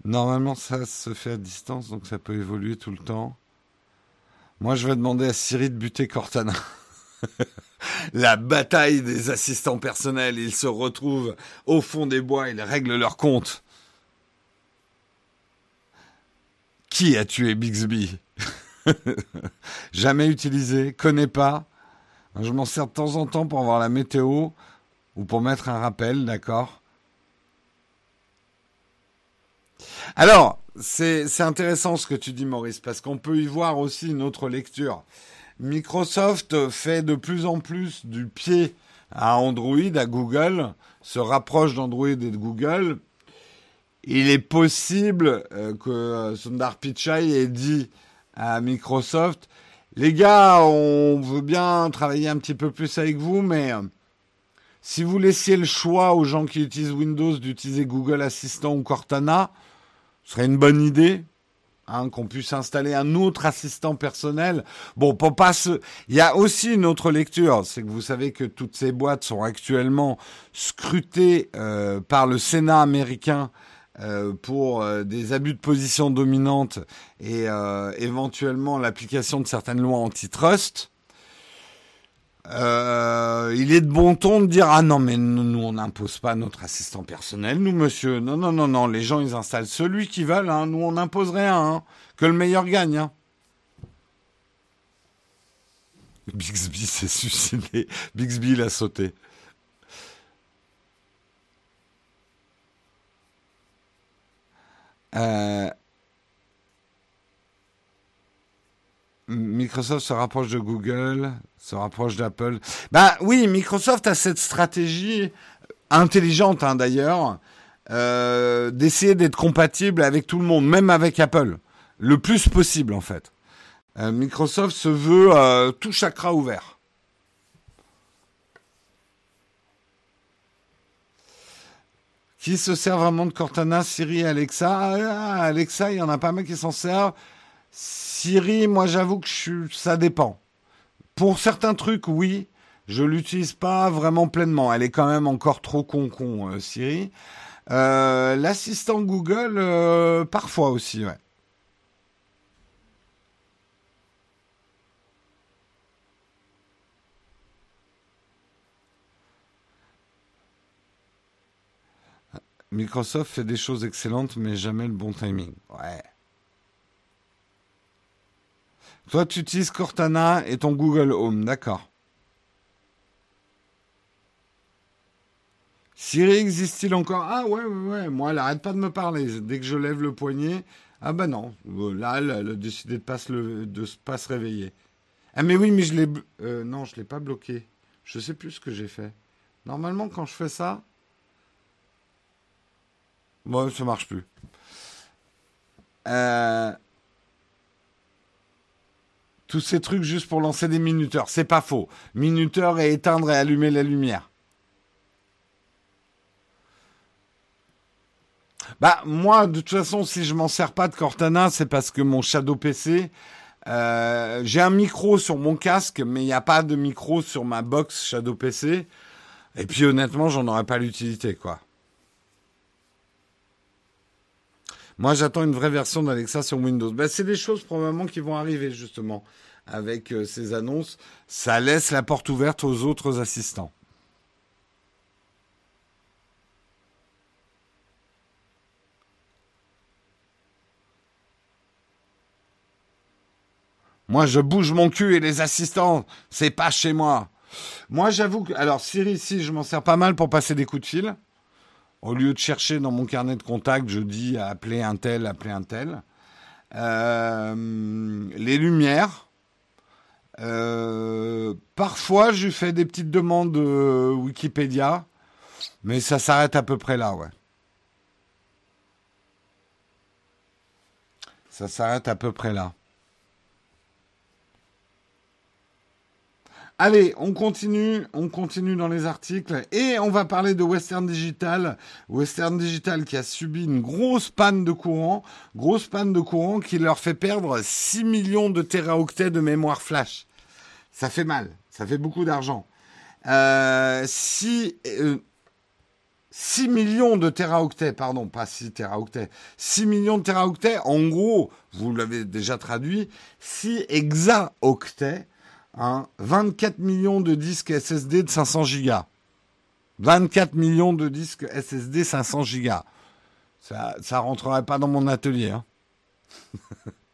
A: Normalement, ça se fait à distance, donc ça peut évoluer tout le temps. Moi, je vais demander à Siri de buter Cortana. La bataille des assistants personnels, ils se retrouvent au fond des bois, ils règlent leur compte. Qui a tué Bixby? Jamais utilisé, connais pas. Je m'en sers de temps en temps pour voir la météo ou pour mettre un rappel, d'accord? Alors, c'est intéressant ce que tu dis, Maurice, parce qu'on peut y voir aussi une autre lecture. Microsoft fait de plus en plus du pied à Android, à Google, se rapproche d'Android et de Google. Il est possible euh, que Sundar Pichai ait dit à Microsoft, les gars, on veut bien travailler un petit peu plus avec vous, mais euh, si vous laissiez le choix aux gens qui utilisent Windows d'utiliser Google Assistant ou Cortana, ce serait une bonne idée. Hein, qu'on puisse installer un autre assistant personnel. Bon, pour pas se... Il y a aussi une autre lecture, c'est que vous savez que toutes ces boîtes sont actuellement scrutées euh, par le Sénat américain euh, pour euh, des abus de position dominante et éventuellement l'application de certaines lois antitrust. Euh, il est de bon ton de dire ah non mais nous, on n'impose pas notre assistant personnel nous monsieur non non non non les gens ils installent celui qu'ils veulent hein. nous on n'impose rien hein. que le meilleur gagne hein. Bixby s'est suicidé Bixby il a sauté euh, Microsoft se rapproche de Google, se rapproche d'Apple. Ben oui, Microsoft a cette stratégie intelligente hein, d'ailleurs, euh, d'essayer d'être compatible avec tout le monde, même avec Apple, le plus possible en fait. Euh, Microsoft se veut euh, tout chakra ouvert. Qui se sert vraiment de Cortana, Siri, Alexa? Ah, Alexa, il y en a pas mal qui s'en servent. Siri, moi j'avoue que ça dépend. Pour certains trucs, oui, je l'utilise pas vraiment pleinement. Elle est quand même encore trop con-con, euh, Siri. Euh, l'assistant Google, euh, parfois aussi, ouais. Microsoft fait des choses excellentes, mais jamais le bon timing. Ouais. Toi, tu utilises Cortana et ton Google Home, d'accord. Siri existe-t-il encore? Ah ouais, ouais, ouais. Moi, elle arrête pas de me parler. Dès que je lève le poignet, ah bah non. Là, elle, a décidé de pas de pas se réveiller. Ah mais oui, mais je l'ai... Euh, non, je l'ai pas bloqué. Je sais plus ce que j'ai fait. Normalement, quand je fais ça... Bon, ça marche plus. Euh, tous ces trucs juste pour lancer des minuteurs. C'est pas faux. Minuteur et éteindre et allumer la lumière. Bah moi, de toute façon, si je m'en sers pas de Cortana, c'est parce que mon Shadow PC, euh, j'ai un micro sur mon casque, mais il n'y a pas de micro sur ma box Shadow PC. Et puis honnêtement, j'en aurais pas l'utilité, quoi. Moi, j'attends une vraie version d'Alexa sur Windows. Ben, c'est des choses probablement qui vont arriver justement avec euh, ces annonces. Ça laisse la porte ouverte aux autres assistants. Moi, je bouge mon cul et les assistants, c'est pas chez moi. Moi, j'avoue que, alors Siri, ici, je m'en sers pas mal pour passer des coups de fil. Au lieu de chercher dans mon carnet de contact, je dis appeler un tel, appeler un tel. Euh, les lumières. Euh, parfois, je fais des petites demandes de Wikipédia, mais ça s'arrête à peu près là, ouais. Ça s'arrête à peu près là. Allez, on continue, on continue dans les articles et on va parler de Western Digital. Western Digital qui a subi une grosse panne de courant, grosse panne de courant qui leur fait perdre 6 millions de téraoctets de mémoire flash. Ça fait mal, ça fait beaucoup d'argent. Euh, 6, 6 euh, millions de téraoctets, pardon, pas 6 téraoctets, 6 millions de téraoctets, en gros, vous l'avez déjà traduit, 6 hexaoctets 24 millions de disques SSD de 500 gigas. 24 millions de disques SSD 500 gigas. Ça, ça rentrerait pas dans mon atelier. Hein.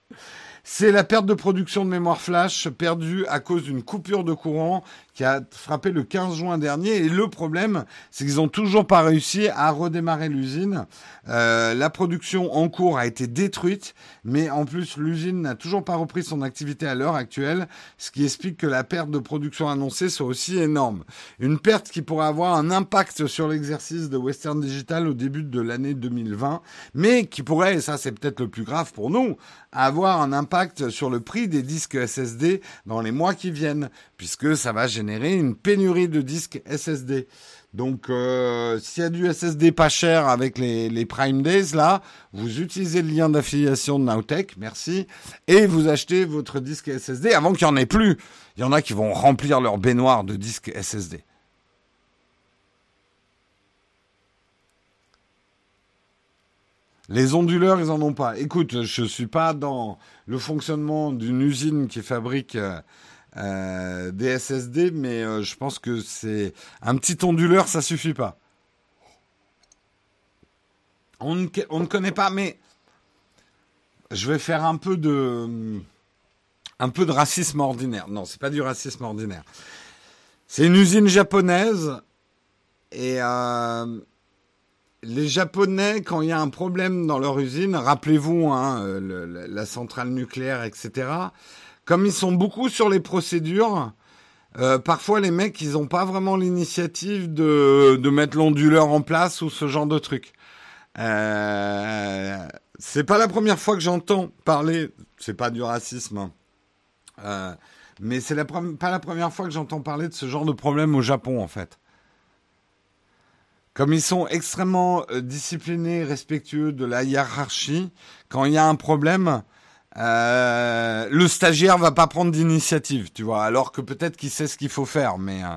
A: C'est la perte de production de mémoire flash perdue à cause d'une coupure de courant qui a frappé le 15 juin dernier. Et le problème, c'est qu'ils n'ont toujours pas réussi à redémarrer l'usine. Euh, la production en cours a été détruite, mais en plus l'usine n'a toujours pas repris son activité à l'heure actuelle, ce qui explique que la perte de production annoncée soit aussi énorme. Une perte qui pourrait avoir un impact sur l'exercice de Western Digital au début de l'année 2020, mais qui pourrait, et ça c'est peut-être le plus grave pour nous, avoir un impact sur le prix des disques SSD dans les mois qui viennent, puisque ça va générer une pénurie de disques SSD. Donc, euh, s'il y a du SSD pas cher avec les, Prime Days, là, vous utilisez le lien d'affiliation de Nowtech, merci, et vous achetez votre disque SSD avant qu'il n'y en ait plus. Il y en a qui vont remplir leur baignoire de disques SSD. Les onduleurs, ils en ont pas. Écoute, je suis pas dans le fonctionnement d'une usine qui fabrique euh, euh, des SSD, mais euh, je pense que c'est un petit onduleur, ça suffit pas. On ne, on ne connaît pas, mais je vais faire un peu de un peu de racisme ordinaire. Non, c'est pas du racisme ordinaire. C'est une usine japonaise et les Japonais, quand il y a un problème dans leur usine, rappelez-vous, hein, euh, la centrale nucléaire, etc., comme ils sont beaucoup sur les procédures, euh, parfois les mecs, ils n'ont pas vraiment l'initiative de, de mettre l'onduleur en place ou ce genre de truc. Euh, c'est pas la première fois que j'entends parler, c'est pas du racisme, hein. euh, mais c'est pas la première fois que j'entends parler de ce genre de problème au Japon en fait. Comme ils sont extrêmement euh, disciplinés, respectueux de la hiérarchie, quand il y a un problème, euh, le stagiaire va pas prendre d'initiative, tu vois, alors que peut-être qu'il sait ce qu'il faut faire, mais euh,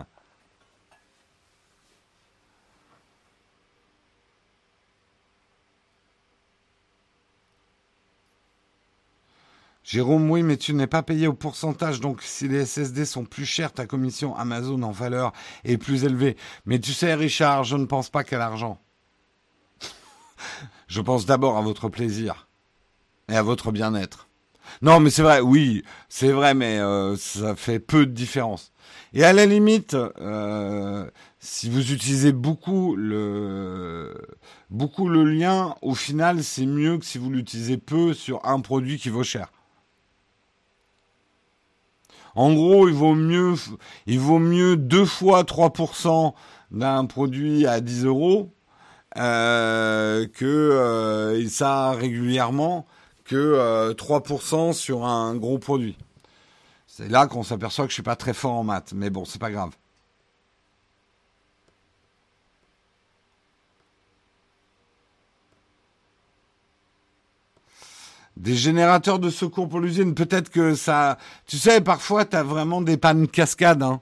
A: Jérôme, oui, mais tu n'es pas payé au pourcentage, donc si les SSD sont plus chers, ta commission Amazon en valeur est plus élevée. Mais tu sais, Richard, je ne pense pas qu'à l'argent. je pense d'abord à votre plaisir et à votre bien-être. Non, mais c'est vrai, oui, c'est vrai, mais euh, ça fait peu de différence. Et à la limite, euh, si vous utilisez beaucoup le beaucoup le lien, au final, c'est mieux que si vous l'utilisez peu sur un produit qui vaut cher. En gros, il vaut mieux, il vaut mieux deux fois 3% d'un produit à 10 euros euh, que euh, ça régulièrement que 3% euh, sur un gros produit. C'est là qu'on s'aperçoit que je suis pas très fort en maths, mais bon, c'est pas grave. Des générateurs de secours pour l'usine, peut-être que ça... Tu sais, parfois, tu as vraiment des pannes cascades. Hein.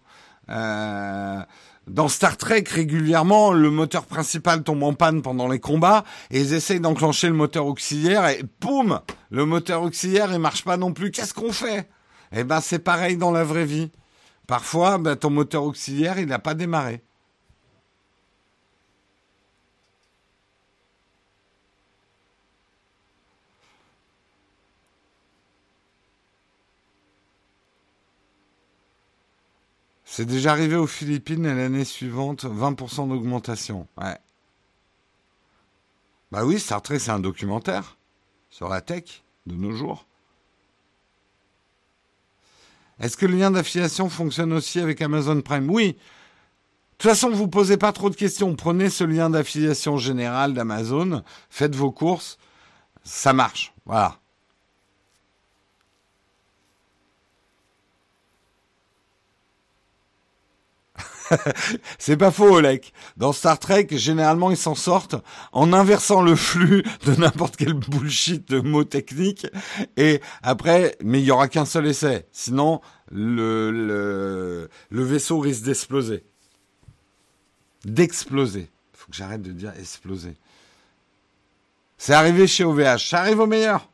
A: Euh, dans Star Trek, régulièrement, le moteur principal tombe en panne pendant les combats et ils essayent d'enclencher le moteur auxiliaire et poum, le moteur auxiliaire il marche pas non plus. Qu'est-ce qu'on fait? Eh ben c'est pareil dans la vraie vie. Parfois, ben, ton moteur auxiliaire il n'a pas démarré. C'est déjà arrivé aux Philippines et l'année suivante, 20% d'augmentation. Ouais. Bah oui, Star Trek, c'est un documentaire sur la tech de nos jours. Est-ce que le lien d'affiliation fonctionne aussi avec Amazon Prime? Oui. De toute façon, vous posez pas trop de questions. Prenez ce lien d'affiliation général d'Amazon, faites vos courses, ça marche. Voilà. c'est pas faux, Olek. Dans Star Trek, généralement, ils s'en sortent en inversant le flux de n'importe quel bullshit de mots techniques. Et après, mais il y aura qu'un seul essai. Sinon, le, vaisseau risque d'exploser. D'exploser. Faut que j'arrête de dire exploser. C'est arrivé chez OVH. Ça arrive au meilleur.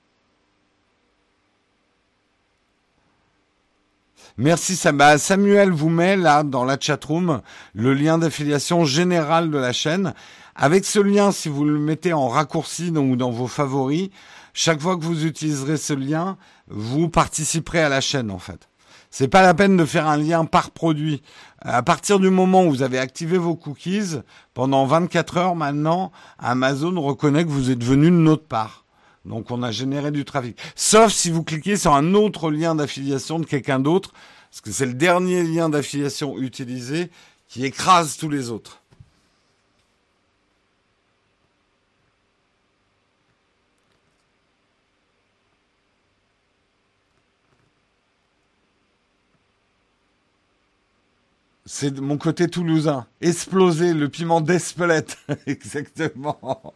A: Merci Samuel vous met là dans la chatroom le lien d'affiliation général de la chaîne. Avec ce lien, si vous le mettez en raccourci ou dans vos favoris, chaque fois que vous utiliserez ce lien, vous participerez à la chaîne en fait. C'est pas la peine de faire un lien par produit. À partir du moment où vous avez activé vos cookies, pendant 24 heures maintenant, Amazon reconnaît que vous êtes venu de notre part. Donc on a généré du trafic. Sauf si vous cliquez sur un autre lien d'affiliation de quelqu'un d'autre, parce que c'est le dernier lien d'affiliation utilisé qui écrase tous les autres. C'est mon côté toulousain. Exploser le piment d'Espelette. Exactement.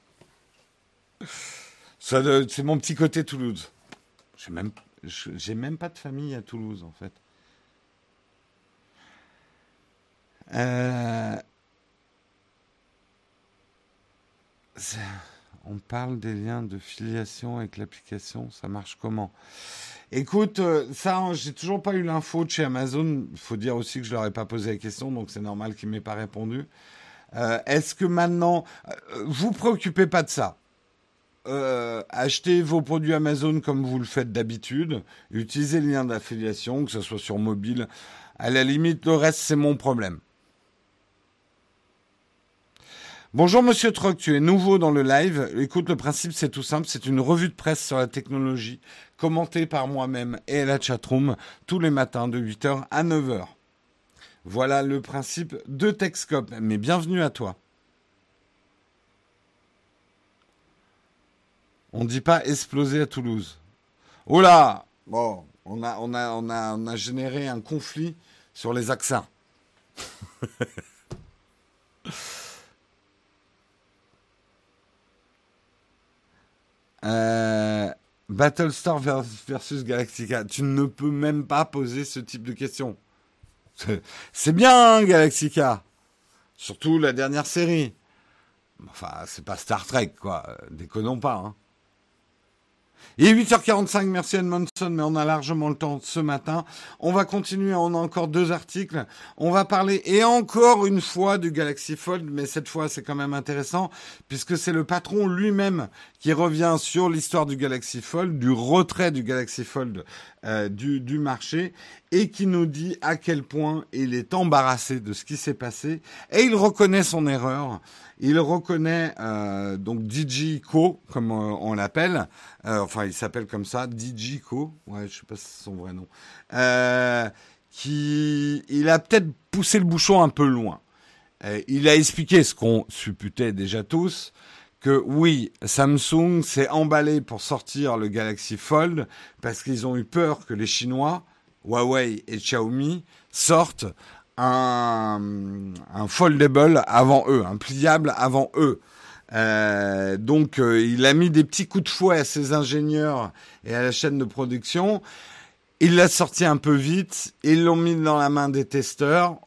A: C'est mon petit côté Toulouse. J'ai même, même pas de famille à Toulouse, en fait. Euh, on parle des liens de filiation avec l'application, ça marche comment? Écoute, euh, ça, j'ai toujours pas eu l'info de chez Amazon. Il faut dire aussi que je leur ai pas posé la question, donc c'est normal qu'ils m'aient pas répondu. Euh, est-ce que maintenant, vous préoccupez pas de ça? Euh, achetez vos produits Amazon comme vous le faites d'habitude. Utilisez le lien d'affiliation, que ce soit sur mobile. À la limite, le reste, c'est mon problème. Bonjour Monsieur Troc, tu es nouveau dans le live. Écoute, le principe c'est tout simple, c'est une revue de presse sur la technologie, commentée par moi-même et la chatroom tous les matins de 8h à 9h. Voilà le principe de Techscope, mais bienvenue à toi. On ne dit pas exploser à Toulouse. Oh là Bon, on a, on, a, on, a, généré un conflit sur les accents. euh, Battlestar versus Galactica. Tu ne peux même pas poser ce type de questions. C'est bien, hein, Galactica. Surtout la dernière série. Enfin, c'est pas Star Trek, quoi. Déconnons pas. Hein. Est 8h45, merci Edmondson, mais on a largement le temps ce matin. On va continuer, on a encore deux articles. On va parler, et encore une fois, du Galaxy Fold, mais cette fois c'est quand même intéressant, puisque c'est le patron lui-même qui revient sur l'histoire du Galaxy Fold, du retrait du Galaxy Fold euh, du, du marché, et qui nous dit à quel point il est embarrassé de ce qui s'est passé, et il reconnaît son erreur. Il reconnaît euh, donc DJ Co, comme euh, on l'appelle, euh, enfin il s'appelle comme ça, DJ Co, ouais, je sais pas si c'est son vrai nom, euh, qui il a peut-être poussé le bouchon un peu loin. Il a expliqué ce qu'on supputait déjà tous, que oui, Samsung s'est emballé pour sortir le Galaxy Fold parce qu'ils ont eu peur que les Chinois, Huawei et Xiaomi, sortent un, foldable avant eux, un pliable avant eux. Euh, donc euh, il a mis des petits coups de fouet à ses ingénieurs et à la chaîne de production. Il l'a sorti un peu vite, ils l'ont mis dans la main des testeurs.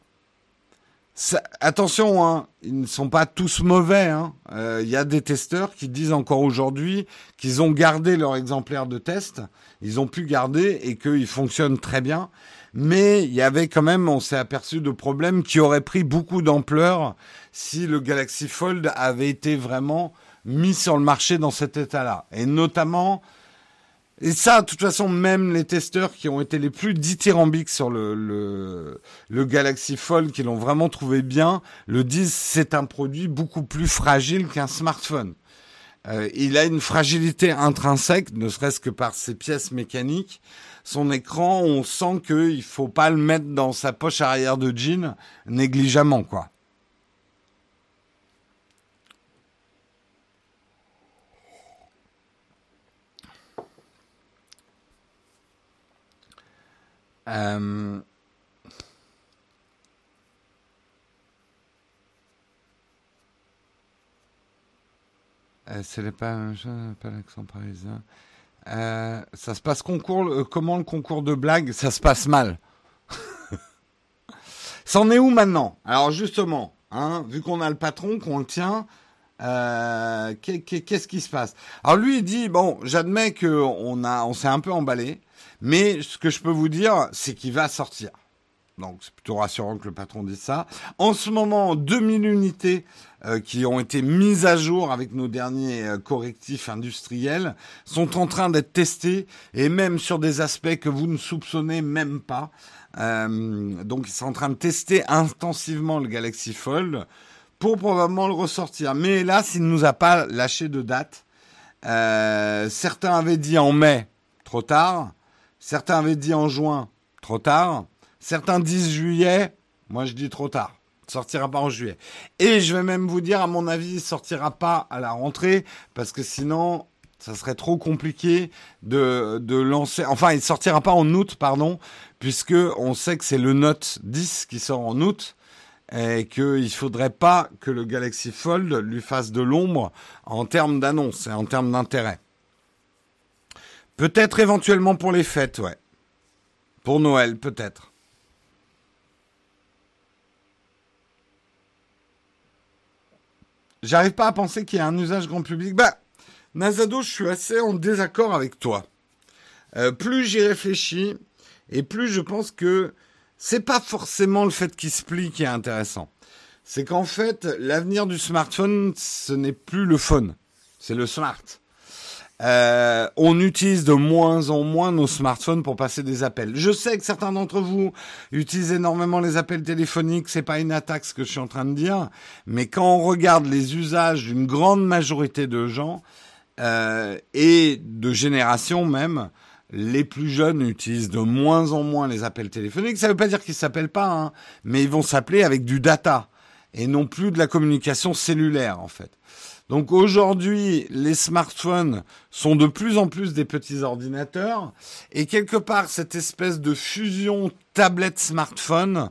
A: Attention, hein, ils ne sont pas tous mauvais. Il hein. euh, y a des testeurs qui disent encore aujourd'hui qu'ils ont gardé leur exemplaire de test, ils ont pu garder et qu'ils fonctionnent très bien. Mais il y avait quand même, on s'est aperçu de problèmes qui auraient pris beaucoup d'ampleur si le Galaxy Fold avait été vraiment mis sur le marché dans cet état-là. Et notamment, et ça, de toute façon, même les testeurs qui ont été les plus dithyrambiques sur le, le, Galaxy Fold, qui l'ont vraiment trouvé bien, le disent, c'est un produit beaucoup plus fragile qu'un smartphone. Euh, il a une fragilité intrinsèque, ne serait-ce que par ses pièces mécaniques. Son écran, on sent qu'il faut pas le mettre dans sa poche arrière de jean négligemment, quoi. Euh... Euh, pas pas l'accent parisien. Euh, ça se passe concours, euh, comment le concours de blagues Ça se passe mal. C'en est où maintenant? Alors justement, hein, vu qu'on a le patron, qu'on le tient, qu'est-ce qui se passe? Alors lui, il dit bon, j'admets que on a, on s'est un peu emballé, mais ce que je peux vous dire, c'est qu'il va sortir. Donc c'est plutôt rassurant que le patron dise ça. En ce moment, 2000 unités euh, qui ont été mises à jour avec nos derniers euh, correctifs industriels sont en train d'être testées et même sur des aspects que vous ne soupçonnez même pas. Euh, donc ils sont en train de tester intensivement le Galaxy Fold pour probablement le ressortir. Mais hélas, il ne nous a pas lâché de date. Euh, certains avaient dit en mai, trop tard. Certains avaient dit en juin, trop tard. Certains disent juillet, moi je dis trop tard. Sortira pas en juillet. Et je vais même vous dire, à mon avis, il sortira pas à la rentrée, parce que sinon, ça serait trop compliqué de, lancer. Enfin, il sortira pas en août, pardon, puisque on sait que c'est le Note 10 qui sort en août et qu'il ne faudrait pas que le Galaxy Fold lui fasse de l'ombre en termes d'annonce et en termes d'intérêt. Peut-être éventuellement pour les fêtes, ouais. Pour Noël, peut-être. J'arrive pas à penser qu'il y ait un usage grand public. Bah, Nazado, je suis assez en désaccord avec toi. Euh, plus j'y réfléchis, et plus je pense que c'est pas forcément le fait qu'il se plie qui est intéressant. C'est qu'en fait, l'avenir du smartphone, ce n'est plus le phone, c'est le smart. Euh, on utilise de moins en moins nos smartphones pour passer des appels. Je sais que certains d'entre vous utilisent énormément les appels téléphoniques, c'est pas une attaque ce que je suis en train de dire, mais quand on regarde les usages d'une grande majorité de gens euh, et de générations même, les plus jeunes utilisent de moins en moins les appels téléphoniques. Ça ne veut pas dire qu'ils s'appellent pas, hein, mais ils vont s'appeler avec du data et non plus de la communication cellulaire en fait. Donc aujourd'hui, les smartphones sont de plus en plus des petits ordinateurs et quelque part cette espèce de fusion tablette-smartphone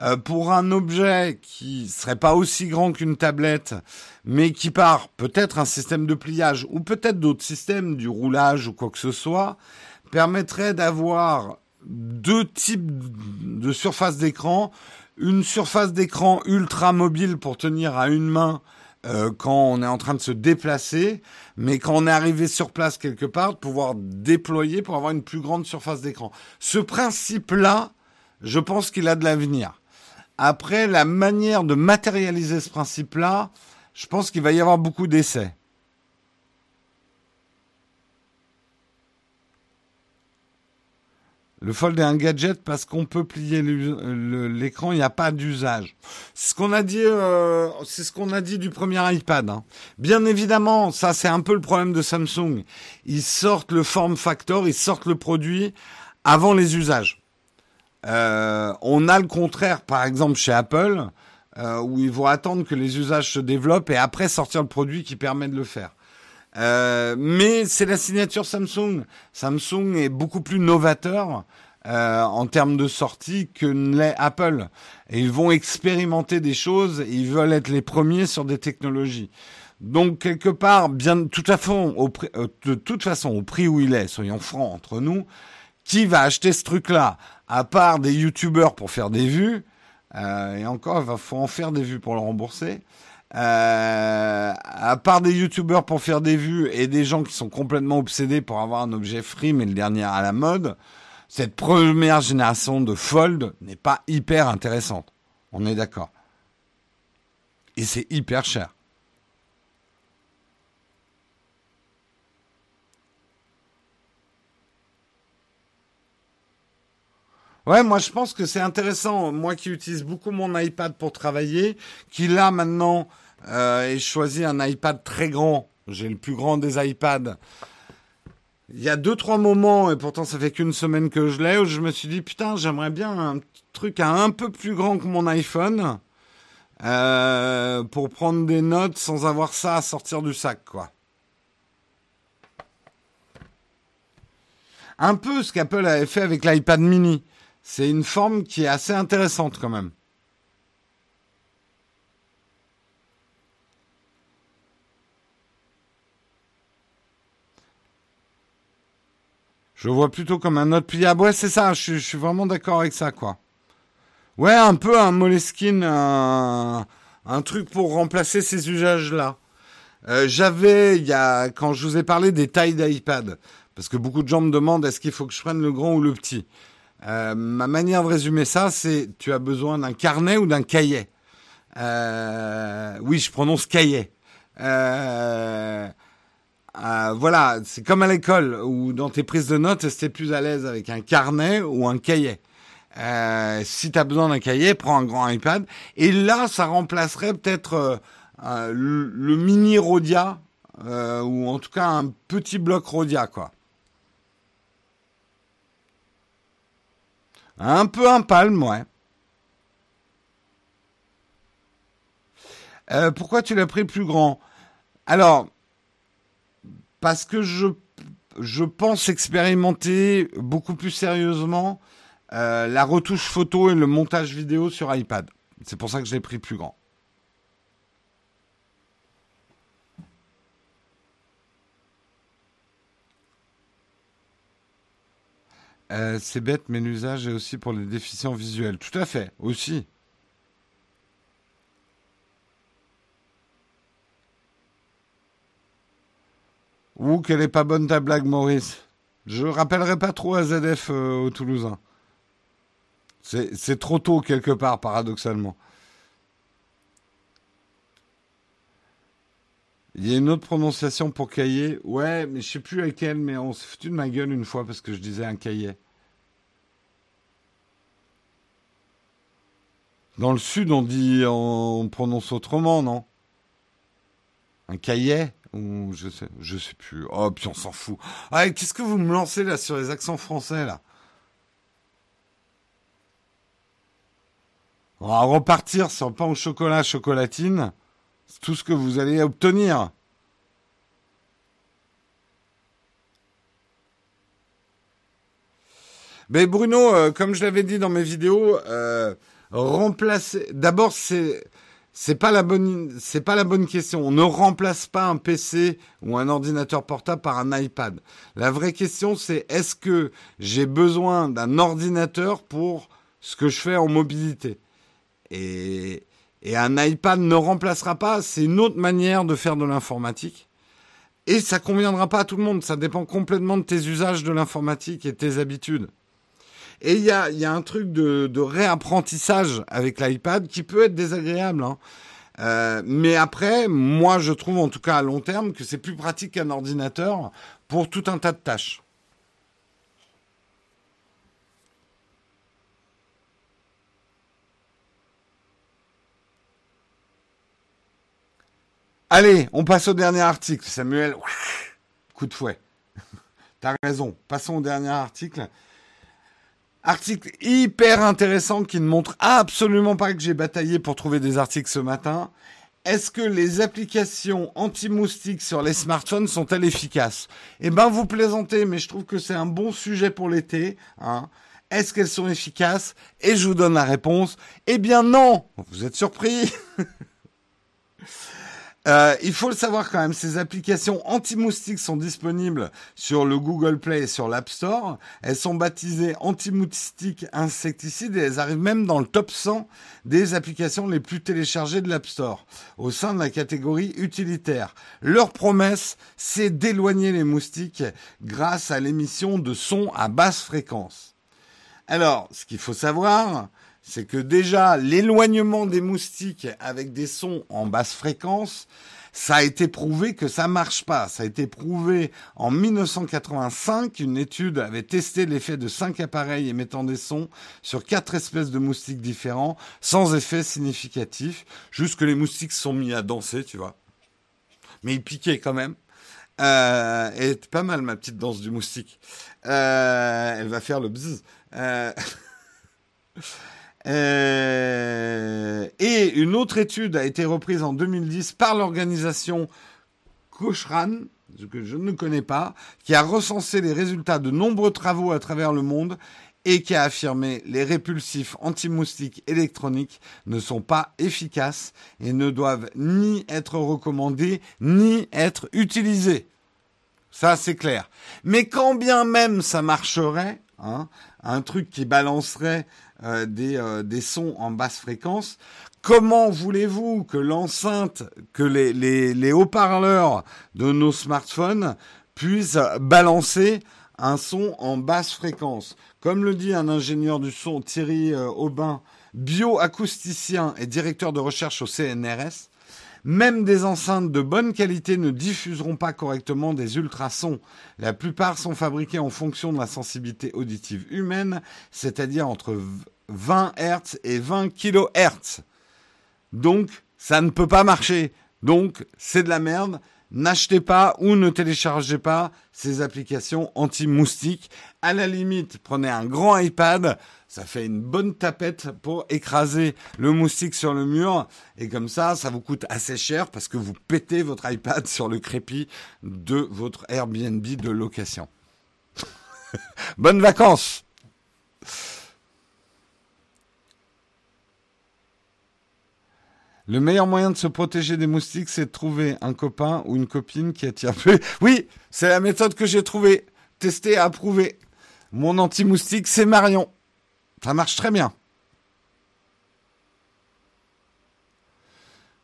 A: euh, pour un objet qui serait pas aussi grand qu'une tablette, mais qui part peut-être un système de pliage ou peut-être d'autres systèmes, du roulage ou quoi que ce soit, permettrait d'avoir deux types de surfaces d'écran. Une surface d'écran ultra mobile pour tenir à une main euh, quand on est en train de se déplacer, mais quand on est arrivé sur place quelque part, de pouvoir déployer pour avoir une plus grande surface d'écran. Ce principe-là, je pense qu'il a de l'avenir. Après, la manière de matérialiser ce principe-là, je pense qu'il va y avoir beaucoup d'essais. Le fold est un gadget parce qu'on peut plier l'écran, il n'y a pas d'usage. C'est ce qu'on a dit, euh, c'est ce qu'on a dit du premier iPad. Hein. Bien évidemment, ça c'est un peu le problème de Samsung. Ils sortent le form factor, ils sortent le produit avant les usages. Euh, on a le contraire, par exemple chez Apple, euh, où ils vont attendre que les usages se développent et après sortir le produit qui permet de le faire. Euh, mais c'est la signature Samsung. Samsung est beaucoup plus novateur euh, en termes de sortie que l'est Apple. Et ils vont expérimenter des choses. Ils veulent être les premiers sur des technologies. Donc quelque part, bien de toute façon, au prix, euh, de toute façon, au prix où il est, soyons francs entre nous, qui va acheter ce truc-là? À part des youtubeurs pour faire des vues euh, Et encore, il faut en faire des vues pour le rembourser. Euh, à part des youtubeurs pour faire des vues et des gens qui sont complètement obsédés pour avoir un objet free mais le dernier à la mode, cette première génération de Fold n'est pas hyper intéressante. On est d'accord. Et c'est hyper cher. Ouais, moi je pense que c'est intéressant. Moi qui utilise beaucoup mon iPad pour travailler, qui là maintenant euh, choisi un iPad très grand. J'ai le plus grand des iPads. Il y a deux trois moments et pourtant ça fait qu'une semaine que je l'ai où je me suis dit putain j'aimerais bien un truc un peu plus grand que mon iPhone euh, pour prendre des notes sans avoir ça à sortir du sac quoi. Un peu ce qu'Apple avait fait avec l'iPad mini. C'est une forme qui est assez intéressante quand même. Je vois plutôt comme un note pliable. Ouais, c'est ça, je, suis vraiment d'accord avec ça, quoi. Ouais, un peu un Moleskine, un, un truc pour remplacer ces usages-là. Euh, j'avais, quand je vous ai parlé des tailles d'iPad, parce que beaucoup de gens me demandent est-ce qu'il faut que je prenne le grand ou le petit? Euh, ma manière de résumer ça, c'est tu as besoin d'un carnet ou d'un cahier. Euh, oui, je prononce cahier. Euh, voilà, c'est comme à l'école ou dans tes prises de notes, est plus à l'aise avec un carnet ou un cahier. si tu as besoin d'un cahier, prends un grand iPad. Et là, ça remplacerait peut-être le, le, mini Rodia, ou en tout cas un petit bloc Rodia, quoi. Un peu un palme, ouais. Euh, pourquoi tu l'as pris plus grand? Alors, parce que je, pense expérimenter beaucoup plus sérieusement euh, la retouche photo et le montage vidéo sur iPad. C'est pour ça que je l'ai pris plus grand. Euh, c'est bête, mais l'usage est aussi pour les déficients visuels. Tout à fait, aussi. Ou qu'elle est pas bonne ta blague, Maurice? Je rappellerai pas trop AZF euh, au Toulousain. C'est trop tôt quelque part, paradoxalement. Il y a une autre prononciation pour cahier. Ouais, mais je sais plus laquelle, mais on s'est foutu de ma gueule une fois parce que je disais un cahier. Dans le sud, on dit, on prononce autrement, non? Un cahier? Ou je sais, je sais plus. Oh, puis on s'en fout. Ah, qu'est-ce que vous me lancez là sur les accents français là? On va repartir sur pain au chocolat, chocolatine. Tout ce que vous allez obtenir. Mais Bruno, euh, comme je l'avais dit dans mes vidéos, euh, remplacer. D'abord, c'est c'est pas la bonne pas la bonne question. On ne remplace pas un PC ou un ordinateur portable par un iPad. La vraie question, c'est est-ce que j'ai besoin d'un ordinateur pour ce que je fais en mobilité? Et Et un iPad ne remplacera pas, c'est une autre manière de faire de l'informatique. Et ça conviendra pas à tout le monde, ça dépend complètement de tes usages de l'informatique et tes habitudes. Et il y a, un truc de, de réapprentissage avec l'iPad qui peut être désagréable. Hein. Euh, mais après, moi, je trouve en tout cas à long terme que c'est plus pratique qu'un ordinateur pour tout un tas de tâches. Allez, on passe au dernier article. Samuel, coup de fouet. T'as raison. Passons au dernier article. Article hyper intéressant qui ne montre absolument pas que j'ai bataillé pour trouver des articles ce matin. Est-ce que les applications anti-moustiques sur les smartphones sont-elles efficaces? Eh ben, vous plaisantez, mais je trouve que c'est un bon sujet pour l'été. Hein. Est-ce qu'elles sont efficaces? Et je vous donne la réponse. Eh bien non Vous êtes surpris Euh, il faut le savoir quand même, ces applications anti-moustiques sont disponibles sur le Google Play et sur l'App Store. Elles sont baptisées anti-moustiques insecticides et elles arrivent même dans le top 100 des applications les plus téléchargées de l'App Store, au sein de la catégorie utilitaire. Leur promesse, c'est d'éloigner les moustiques grâce à l'émission de sons à basse fréquence. Alors, ce qu'il faut savoir, c'est que déjà l'éloignement des moustiques avec des sons en basse fréquence, ça a été prouvé que ça marche pas. Ça a été prouvé en 1985. Une étude avait testé l'effet de cinq appareils émettant des sons sur quatre espèces de moustiques différents, sans effet significatif. Juste que les moustiques sont mis à danser, tu vois. Mais ils piquaient quand même. Euh, et pas mal ma petite danse du moustique. Euh, elle va faire le bzzz. Euh... Euh, et une autre étude a été reprise en 2010 par l'organisation Cochrane, que je ne connais pas, qui a recensé les résultats de nombreux travaux à travers le monde et qui a affirmé les répulsifs anti-moustiques électroniques ne sont pas efficaces et ne doivent ni être recommandés ni être utilisés. Ça, c'est clair. Mais quand bien même ça marcherait, hein, un truc qui balancerait euh, des, euh, des sons en basse fréquence. Comment voulez-vous que l'enceinte, que les, les, les haut-parleurs de nos smartphones puissent balancer un son en basse fréquence? Comme le dit un ingénieur du son, Thierry euh, Aubin, bioacousticien et directeur de recherche au CNRS, même des enceintes de bonne qualité ne diffuseront pas correctement des ultrasons. La plupart sont fabriqués en fonction de la sensibilité auditive humaine, c'est-à-dire entre 20 Hz et 20 kHz. Donc, ça ne peut pas marcher. Donc, c'est de la merde. N'achetez pas ou ne téléchargez pas ces applications anti-moustiques. À la limite, prenez un grand iPad, ça fait une bonne tapette pour écraser le moustique sur le mur. Et comme ça, ça vous coûte assez cher parce que vous pétez votre iPad sur le crépi de votre Airbnb de location. Bonnes vacances Le meilleur moyen de se protéger des moustiques, c'est de trouver un copain ou une copine qui attire plus. Oui, c'est la méthode que j'ai trouvée, testée, approuvée. Mon anti-moustique, c'est Marion. Ça marche très bien.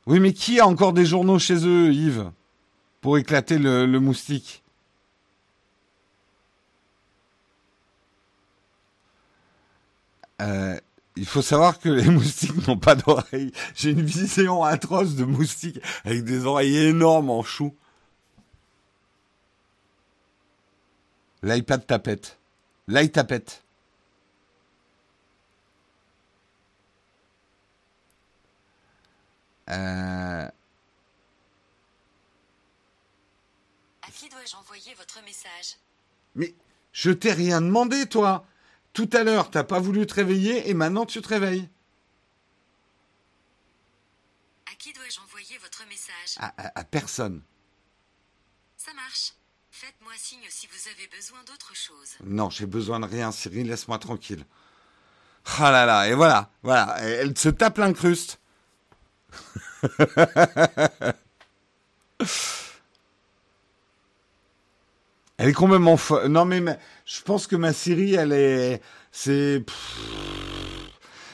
A: Oui, mais qui a encore des journaux chez eux, Yves, pour éclater le, moustique? Euh, il faut savoir que les moustiques n'ont pas d'oreilles. J'ai une vision atroce de moustiques avec des oreilles énormes en chou. L'iPad tapette. L'iTapette. Euh...
B: À qui dois-je envoyer votre message?
A: Mais je t'ai rien demandé, toi. Tout à l'heure, t'as pas voulu te réveiller et maintenant tu te réveilles.
B: À qui dois-je envoyer votre message?
A: À, à, à, personne.
B: Ça marche. Faites-moi signe si vous avez besoin d'autre chose.
A: Non, j'ai besoin de rien, Cyril, laisse-moi tranquille. Ah là là, et voilà, voilà, elle se tape l'incruste. Elle est complètement folle. Non, mais, je pense que ma Siri, elle est. C'est.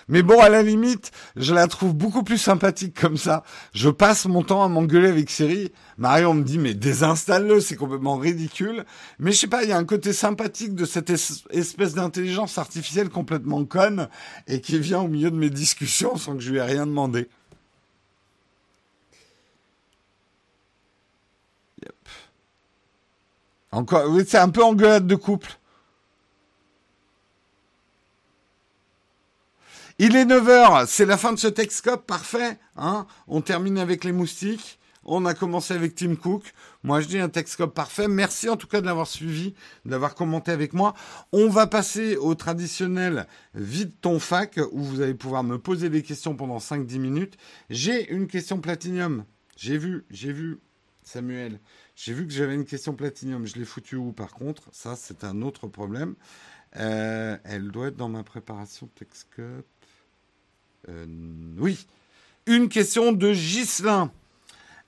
A: Mais bon, à la limite, je la trouve beaucoup plus sympathique comme ça. Je passe mon temps à m'engueuler avec Siri. Marion me dit, mais désinstalle-le, c'est complètement ridicule. Mais je sais pas, il y a un côté sympathique de cette espèce d'intelligence artificielle complètement conne et qui vient au milieu de mes discussions sans que je lui ai rien demandé. Encore, c'est un peu engueulade de couple. Il est 9h, c'est la fin de ce Texcope, parfait. Hein on termine avec les moustiques. On a commencé avec Tim Cook. Moi, je dis un Texcope parfait. Merci en tout cas de l'avoir suivi, d'avoir commenté avec moi. On va passer au traditionnel vide ton fac où vous allez pouvoir me poser des questions pendant 5-10 minutes. J'ai une question platinium. J'ai vu, j'ai vu, Samuel. J'ai vu que j'avais une question platinium. Je l'ai foutu où par contre? Ça, c'est un autre problème. Euh, elle doit être dans ma préparation Texcope. Euh, oui. Une question de Ghislain.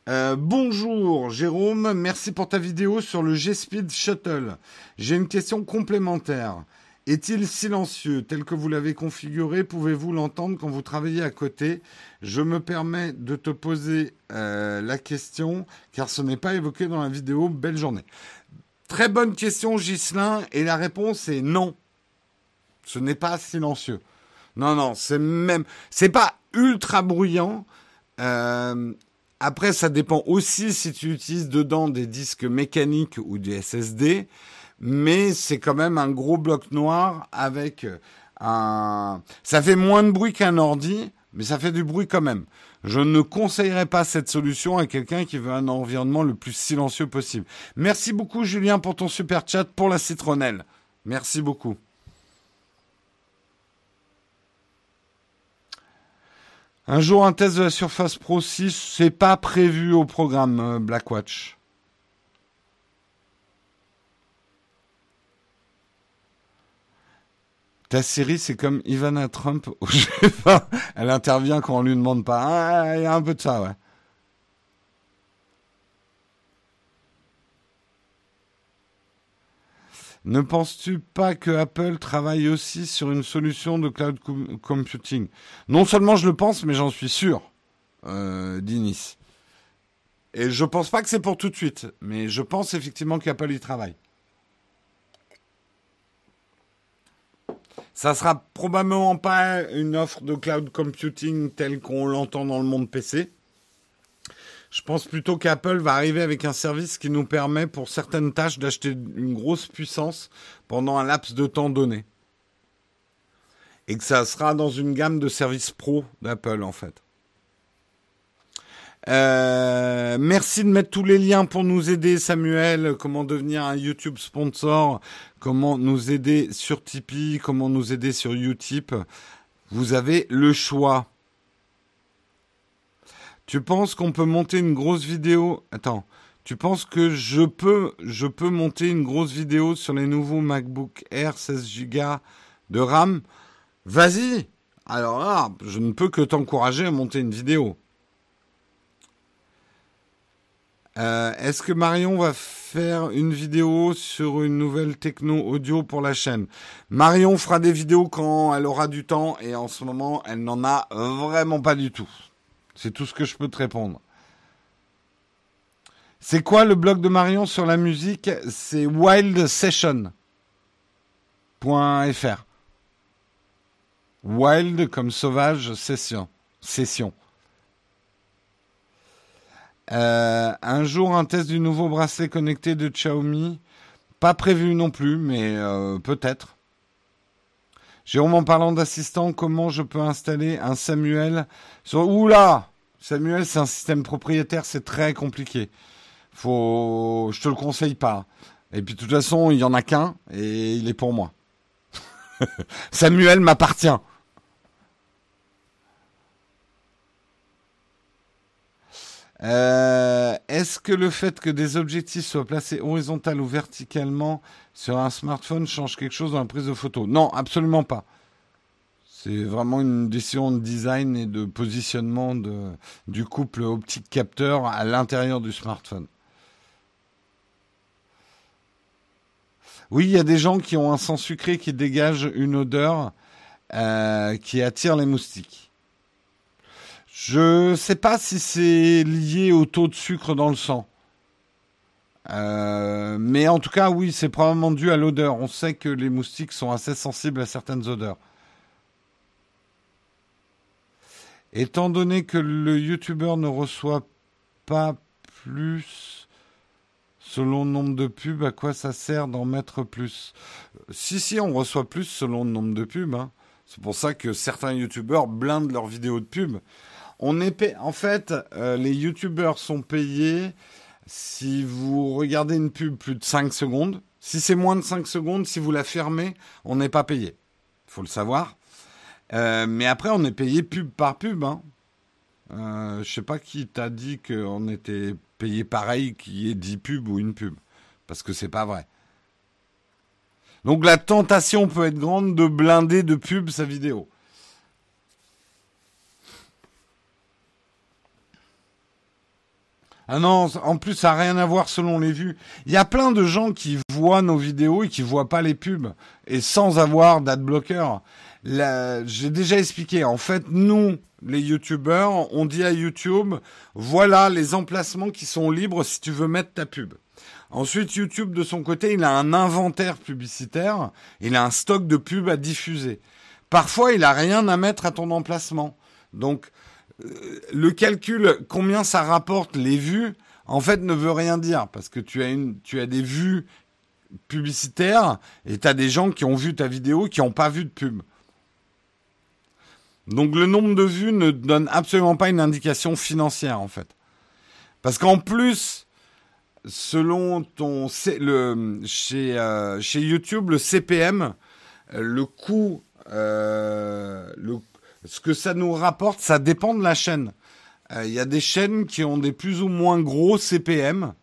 A: Euh, bonjour Jérôme, merci pour ta vidéo sur le G-Speed Shuttle. J'ai une question complémentaire. Est-il silencieux tel que vous l'avez configuré? Pouvez-vous l'entendre quand vous travaillez à côté? Je me permets de te poser euh, la question car ce n'est pas évoqué dans la vidéo. Belle journée. Très bonne question Ghislain et la réponse est non. Ce n'est pas silencieux. Non, non, c'est même, c'est pas ultra bruyant. Euh, après, ça dépend aussi si tu utilises dedans des disques mécaniques ou des SSD, mais c'est quand même un gros bloc noir avec un. Ça fait moins de bruit qu'un ordi, mais ça fait du bruit quand même. Je ne conseillerais pas cette solution à quelqu'un qui veut un environnement le plus silencieux possible. Merci beaucoup Julien pour ton super chat pour la citronnelle. Merci beaucoup. Un jour, un test de la Surface Pro 6, c'est pas prévu au programme euh, Blackwatch. Ta série, c'est comme Ivana Trump au G20. Elle intervient quand on lui demande pas. Ah, il y a un peu de ça, ouais. Ne penses-tu pas que Apple travaille aussi sur une solution de cloud computing? Non seulement je le pense, mais j'en suis sûr, euh, Dinis. Et je pense pas que c'est pour tout de suite, mais je pense effectivement qu'Apple y travaille. Ça sera probablement pas une offre de cloud computing telle qu'on l'entend dans le monde PC. Je pense plutôt qu'Apple va arriver avec un service qui nous permet pour certaines tâches d'acheter une grosse puissance pendant un laps de temps donné. Et que ça sera dans une gamme de services pro d'Apple en fait. Euh, merci de mettre tous les liens pour nous aider, Samuel. Comment devenir un YouTube sponsor, comment nous aider sur Tipeee, comment nous aider sur Utip? Vous avez le choix. Tu penses qu'on peut monter une grosse vidéo? Attends. Tu penses que je peux, je peux monter une grosse vidéo sur les nouveaux MacBook Air 16 Go de RAM? Vas-y Alors là, je ne peux que t'encourager à monter une vidéo. Euh, est-ce que Marion va faire une vidéo sur une nouvelle techno audio pour la chaîne? Marion fera des vidéos quand elle aura du temps et en ce moment, elle n'en a vraiment pas du tout. C'est tout ce que je peux te répondre. C'est quoi le blog de Marion sur la musique? C'est wildsession.fr. Wild comme sauvage, session. Session. Euh, un jour, un test du nouveau bracelet connecté de Xiaomi. Pas prévu non plus, mais euh, peut-être. Jérôme, en parlant d'assistant, comment je peux installer un Samuel. Oula Samuel, c'est un système propriétaire, c'est très compliqué. Faut... Je te le conseille pas. Et puis de toute façon, il y en a qu'un et il est pour moi. Samuel m'appartient. Euh, est-ce que le fait que des objectifs soient placés horizontal ou verticalement sur un smartphone change quelque chose dans la prise de photo? Non, absolument pas. C'est vraiment une décision de design et de positionnement du couple optique-capteur à l'intérieur du smartphone. Oui, il y a des gens qui ont un sang sucré qui dégage une odeur. euh, qui attire les moustiques. Je sais pas si c'est lié au taux de sucre dans le sang. Euh, mais en tout cas, oui, c'est probablement dû à l'odeur. On sait que les moustiques sont assez sensibles à certaines odeurs. Étant donné que le youtubeur ne reçoit pas plus selon le nombre de pubs, à quoi ça sert d'en mettre plus? Si, si, on reçoit plus selon le nombre de pubs. Hein. C'est pour ça que certains youtubeurs blindent leurs vidéos de pubs. On est En fait, euh, les youtubeurs sont payés si vous regardez une pub plus de 5 secondes. Si c'est moins de 5 secondes, si vous la fermez, on n'est pas payé. Faut le savoir. Euh, mais après, on est payé pub par pub. Hein. Euh, je sais pas qui t'a dit qu'on était payé pareil qu'il y ait 10 pubs ou une pub. Parce que c'est pas vrai. Donc la tentation peut être grande de blinder de pub sa vidéo. Ah non, en plus, ça n'a rien à voir selon les vues. Il y a plein de gens qui voient nos vidéos et qui voient pas les pubs. Et sans avoir d'adblocker. J'ai déjà expliqué. En fait, nous, les youtubeurs, on dit à YouTube, voilà les emplacements qui sont libres si tu veux mettre ta pub. Ensuite, YouTube, de son côté, il a un inventaire publicitaire, il a un stock de pubs à diffuser. Parfois, il a rien à mettre à ton emplacement. Donc, le calcul, combien ça rapporte les vues, en fait, ne veut rien dire parce que tu as une, tu as des vues publicitaires et tu as des gens qui ont vu ta vidéo qui n'ont pas vu de pub. Donc le nombre de vues ne donne absolument pas une indication financière en fait. Parce qu'en plus, selon ton le chez euh, chez YouTube le CPM, euh, le coût le ce que ça nous rapporte, ça dépend de la chaîne. Euh, il y a des chaînes qui ont des plus ou moins gros CPM.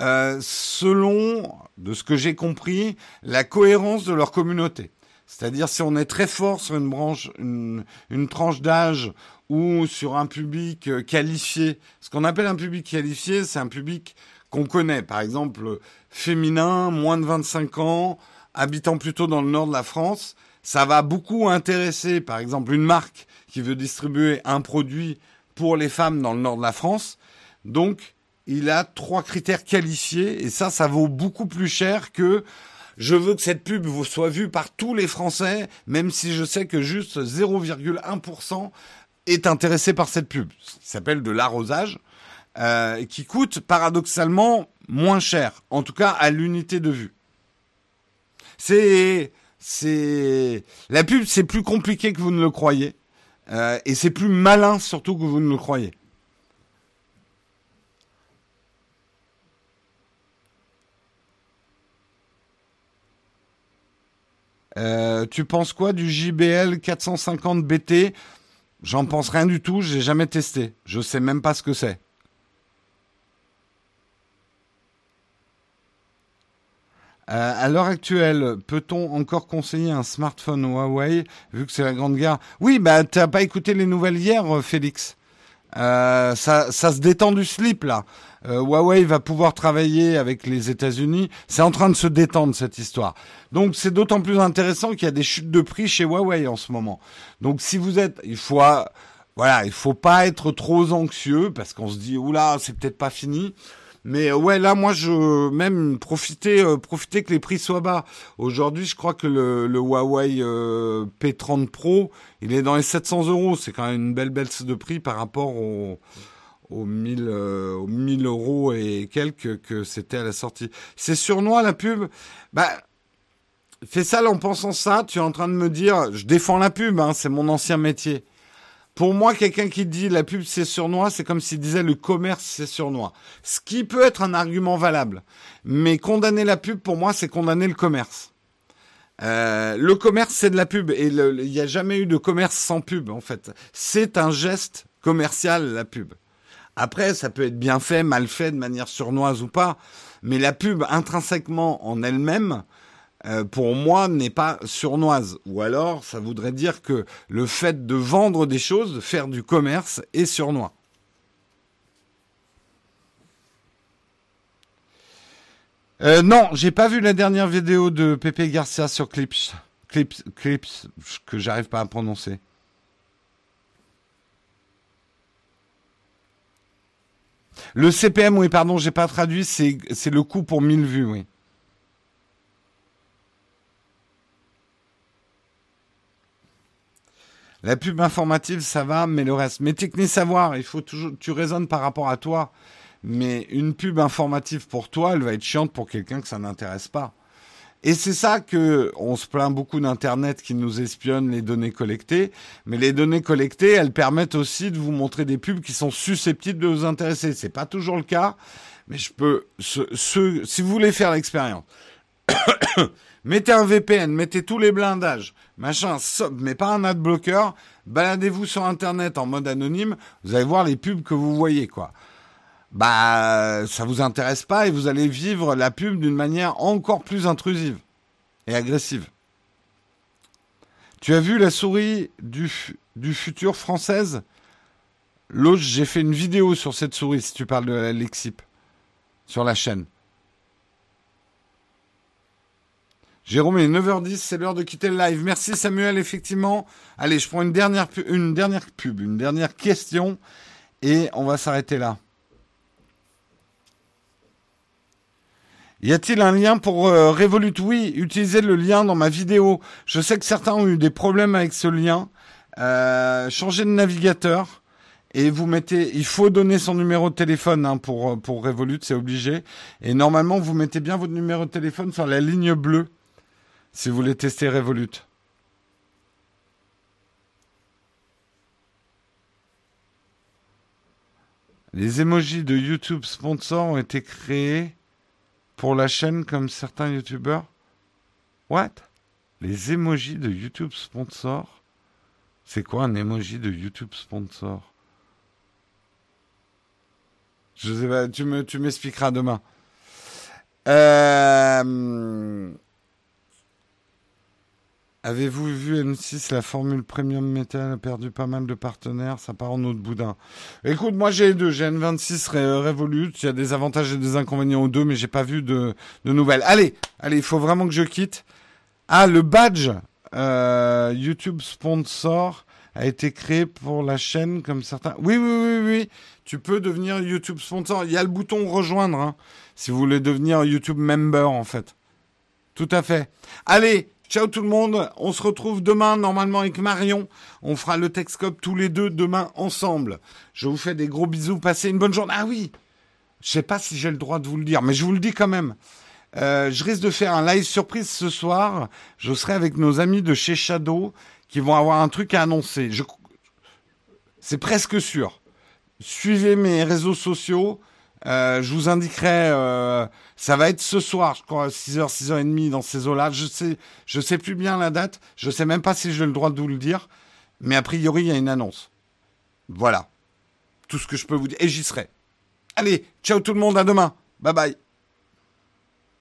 A: Euh, selon, de ce que j'ai compris, la cohérence de leur communauté. C'est-à-dire si on est très fort sur une branche, une, tranche d'âge ou sur un public euh, qualifié. Ce qu'on appelle un public qualifié, c'est un public qu'on connaît. Par exemple, féminin, moins de 25 ans, habitant plutôt dans le nord de la France ça va beaucoup intéresser, par exemple, une marque qui veut distribuer un produit pour les femmes dans le nord de la France. Donc, il a trois critères qualifiés et ça, ça vaut beaucoup plus cher que je veux que cette pub soit vue par tous les Français, même si je sais que juste 0,1% est intéressé par cette pub. Ça s'appelle de l'arrosage, euh, qui coûte paradoxalement moins cher, en tout cas à l'unité de vue. C'est c'est la pub, c'est plus compliqué que vous ne le croyez, euh, et c'est plus malin surtout que vous ne le croyez. Euh, tu penses quoi du JBL 450 BT J'en pense rien du tout, j'ai jamais testé. Je sais même pas ce que c'est. Euh, à l'heure actuelle, peut-on encore conseiller un smartphone Huawei vu que c'est la grande guerre? Oui, bah t'as pas écouté les nouvelles hier, euh, Félix. Euh, ça, ça se détend du slip là. Huawei va pouvoir travailler avec les États-Unis. C'est en train de se détendre cette histoire. Donc c'est d'autant plus intéressant qu'il y a des chutes de prix chez Huawei en ce moment. Donc si vous êtes, il faut, voilà, il faut pas être trop anxieux parce qu'on se dit oula, c'est peut-être pas fini. Mais euh, ouais, là, moi, je même profiter, euh, profiter que les prix soient bas. Aujourd'hui, je crois que le, Huawei euh, P30 Pro, il est dans les 700 euros. C'est quand même une belle baisse de prix par rapport aux, aux 1000, aux 1000 euros et quelques que c'était à la sortie. C'est surnois la pub? Bah, fais ça en pensant ça. Tu es en train de me dire, je défends la pub. Hein, c'est mon ancien métier. Pour moi, quelqu'un qui dit la pub c'est surnois, c'est comme s'il disait le commerce c'est surnois. Ce qui peut être un argument valable. Mais condamner la pub, pour moi, c'est condamner le commerce. Euh, le commerce, c'est de la pub. Et il n'y a jamais eu de commerce sans pub, en fait. C'est un geste commercial, la pub. Après, ça peut être bien fait, mal fait, de manière surnoise ou pas. Mais la pub, intrinsèquement en elle-même, euh, pour moi, n'est pas surnoise. Ou alors, ça voudrait dire que le fait de vendre des choses, de faire du commerce, est surnois. Euh, non, j'ai pas vu la dernière vidéo de Pepe Garcia sur Clips. Clips, clips que j'arrive pas à prononcer. Le CPM, oui, pardon, j'ai pas traduit, c'est le coût pour 1000 vues, oui. La pub informative, ça va, mais le reste. Mais technique savoir, il faut toujours, tu raisonnes par rapport à toi. Mais une pub informative pour toi, elle va être chiante pour quelqu'un que ça n'intéresse pas. Et c'est ça que on se plaint beaucoup d'internet qui nous espionne les données collectées, mais les données collectées, elles permettent aussi de vous montrer des pubs qui sont susceptibles de vous intéresser. C'est pas toujours le cas, mais je peux si vous voulez faire l'expérience. mettez un VPN, mettez tous les blindages, machin, mais pas un adblocker, baladez-vous sur internet en mode anonyme, vous allez voir les pubs que vous voyez quoi bah ça vous intéresse pas et vous allez vivre la pub d'une manière encore plus intrusive et agressive. Tu as vu la souris du, futur française? L'autre, j'ai fait une vidéo sur cette souris, si tu parles de Lexip, sur la chaîne. Jérôme, il est 9h10, c'est l'heure de quitter le live. Merci Samuel, effectivement. Allez, je prends une dernière, une dernière pub, une dernière question, et on va s'arrêter là. Y a-t-il un lien pour euh, Revolut? Oui, utilisez le lien dans ma vidéo. Je sais que certains ont eu des problèmes avec ce lien. Euh, changez de navigateur et vous mettez. Il faut donner son numéro de téléphone hein, pour euh, pour Revolut, c'est obligé. Et normalement, vous mettez bien votre numéro de téléphone sur la ligne bleue si vous voulez tester Revolut. Les emojis de YouTube sponsor ont été créés pour la chaîne comme certains youtubeurs What? Les emojis de YouTube sponsor C'est quoi un emoji de YouTube sponsor? Je sais pas, tu me tu m'expliqueras demain. Euh... Avez-vous vu M6, la formule Premium Metal a perdu pas mal de partenaires, ça part en autre boudin. Écoute, moi j'ai les deux, j'ai N26 Revolut, il y a des avantages et des inconvénients aux deux, mais j'ai pas vu de, nouvelles. Allez, allez, il faut vraiment que je quitte. Ah, le badge euh, YouTube sponsor a été créé pour la chaîne comme certains. Oui, oui, oui, oui. Tu peux devenir YouTube sponsor. Il y a le bouton rejoindre hein, si vous voulez devenir YouTube member en fait. Tout à fait. Allez, Ciao tout le monde, on se retrouve demain normalement avec Marion. On fera le Texcope tous les deux demain ensemble. Je vous fais des gros bisous, passez une bonne journée. Ah oui, je sais pas si j'ai le droit de vous le dire, mais je vous le dis quand même. Euh, je risque de faire un live surprise ce soir. Je serai avec nos amis de chez Shadow qui vont avoir un truc à annoncer. C'est presque sûr. Suivez mes réseaux sociaux. Euh, je vous indiquerai, euh, ça va être ce soir, je crois, 6h, 6h30 dans ces eaux-là. Je sais, je sais plus bien la date. Je sais même pas si j'ai le droit de vous le dire. Mais a priori, il y a une annonce. Voilà. Tout ce que je peux vous dire. Et j'y serai. Allez, ciao tout le monde, à demain. Bye bye.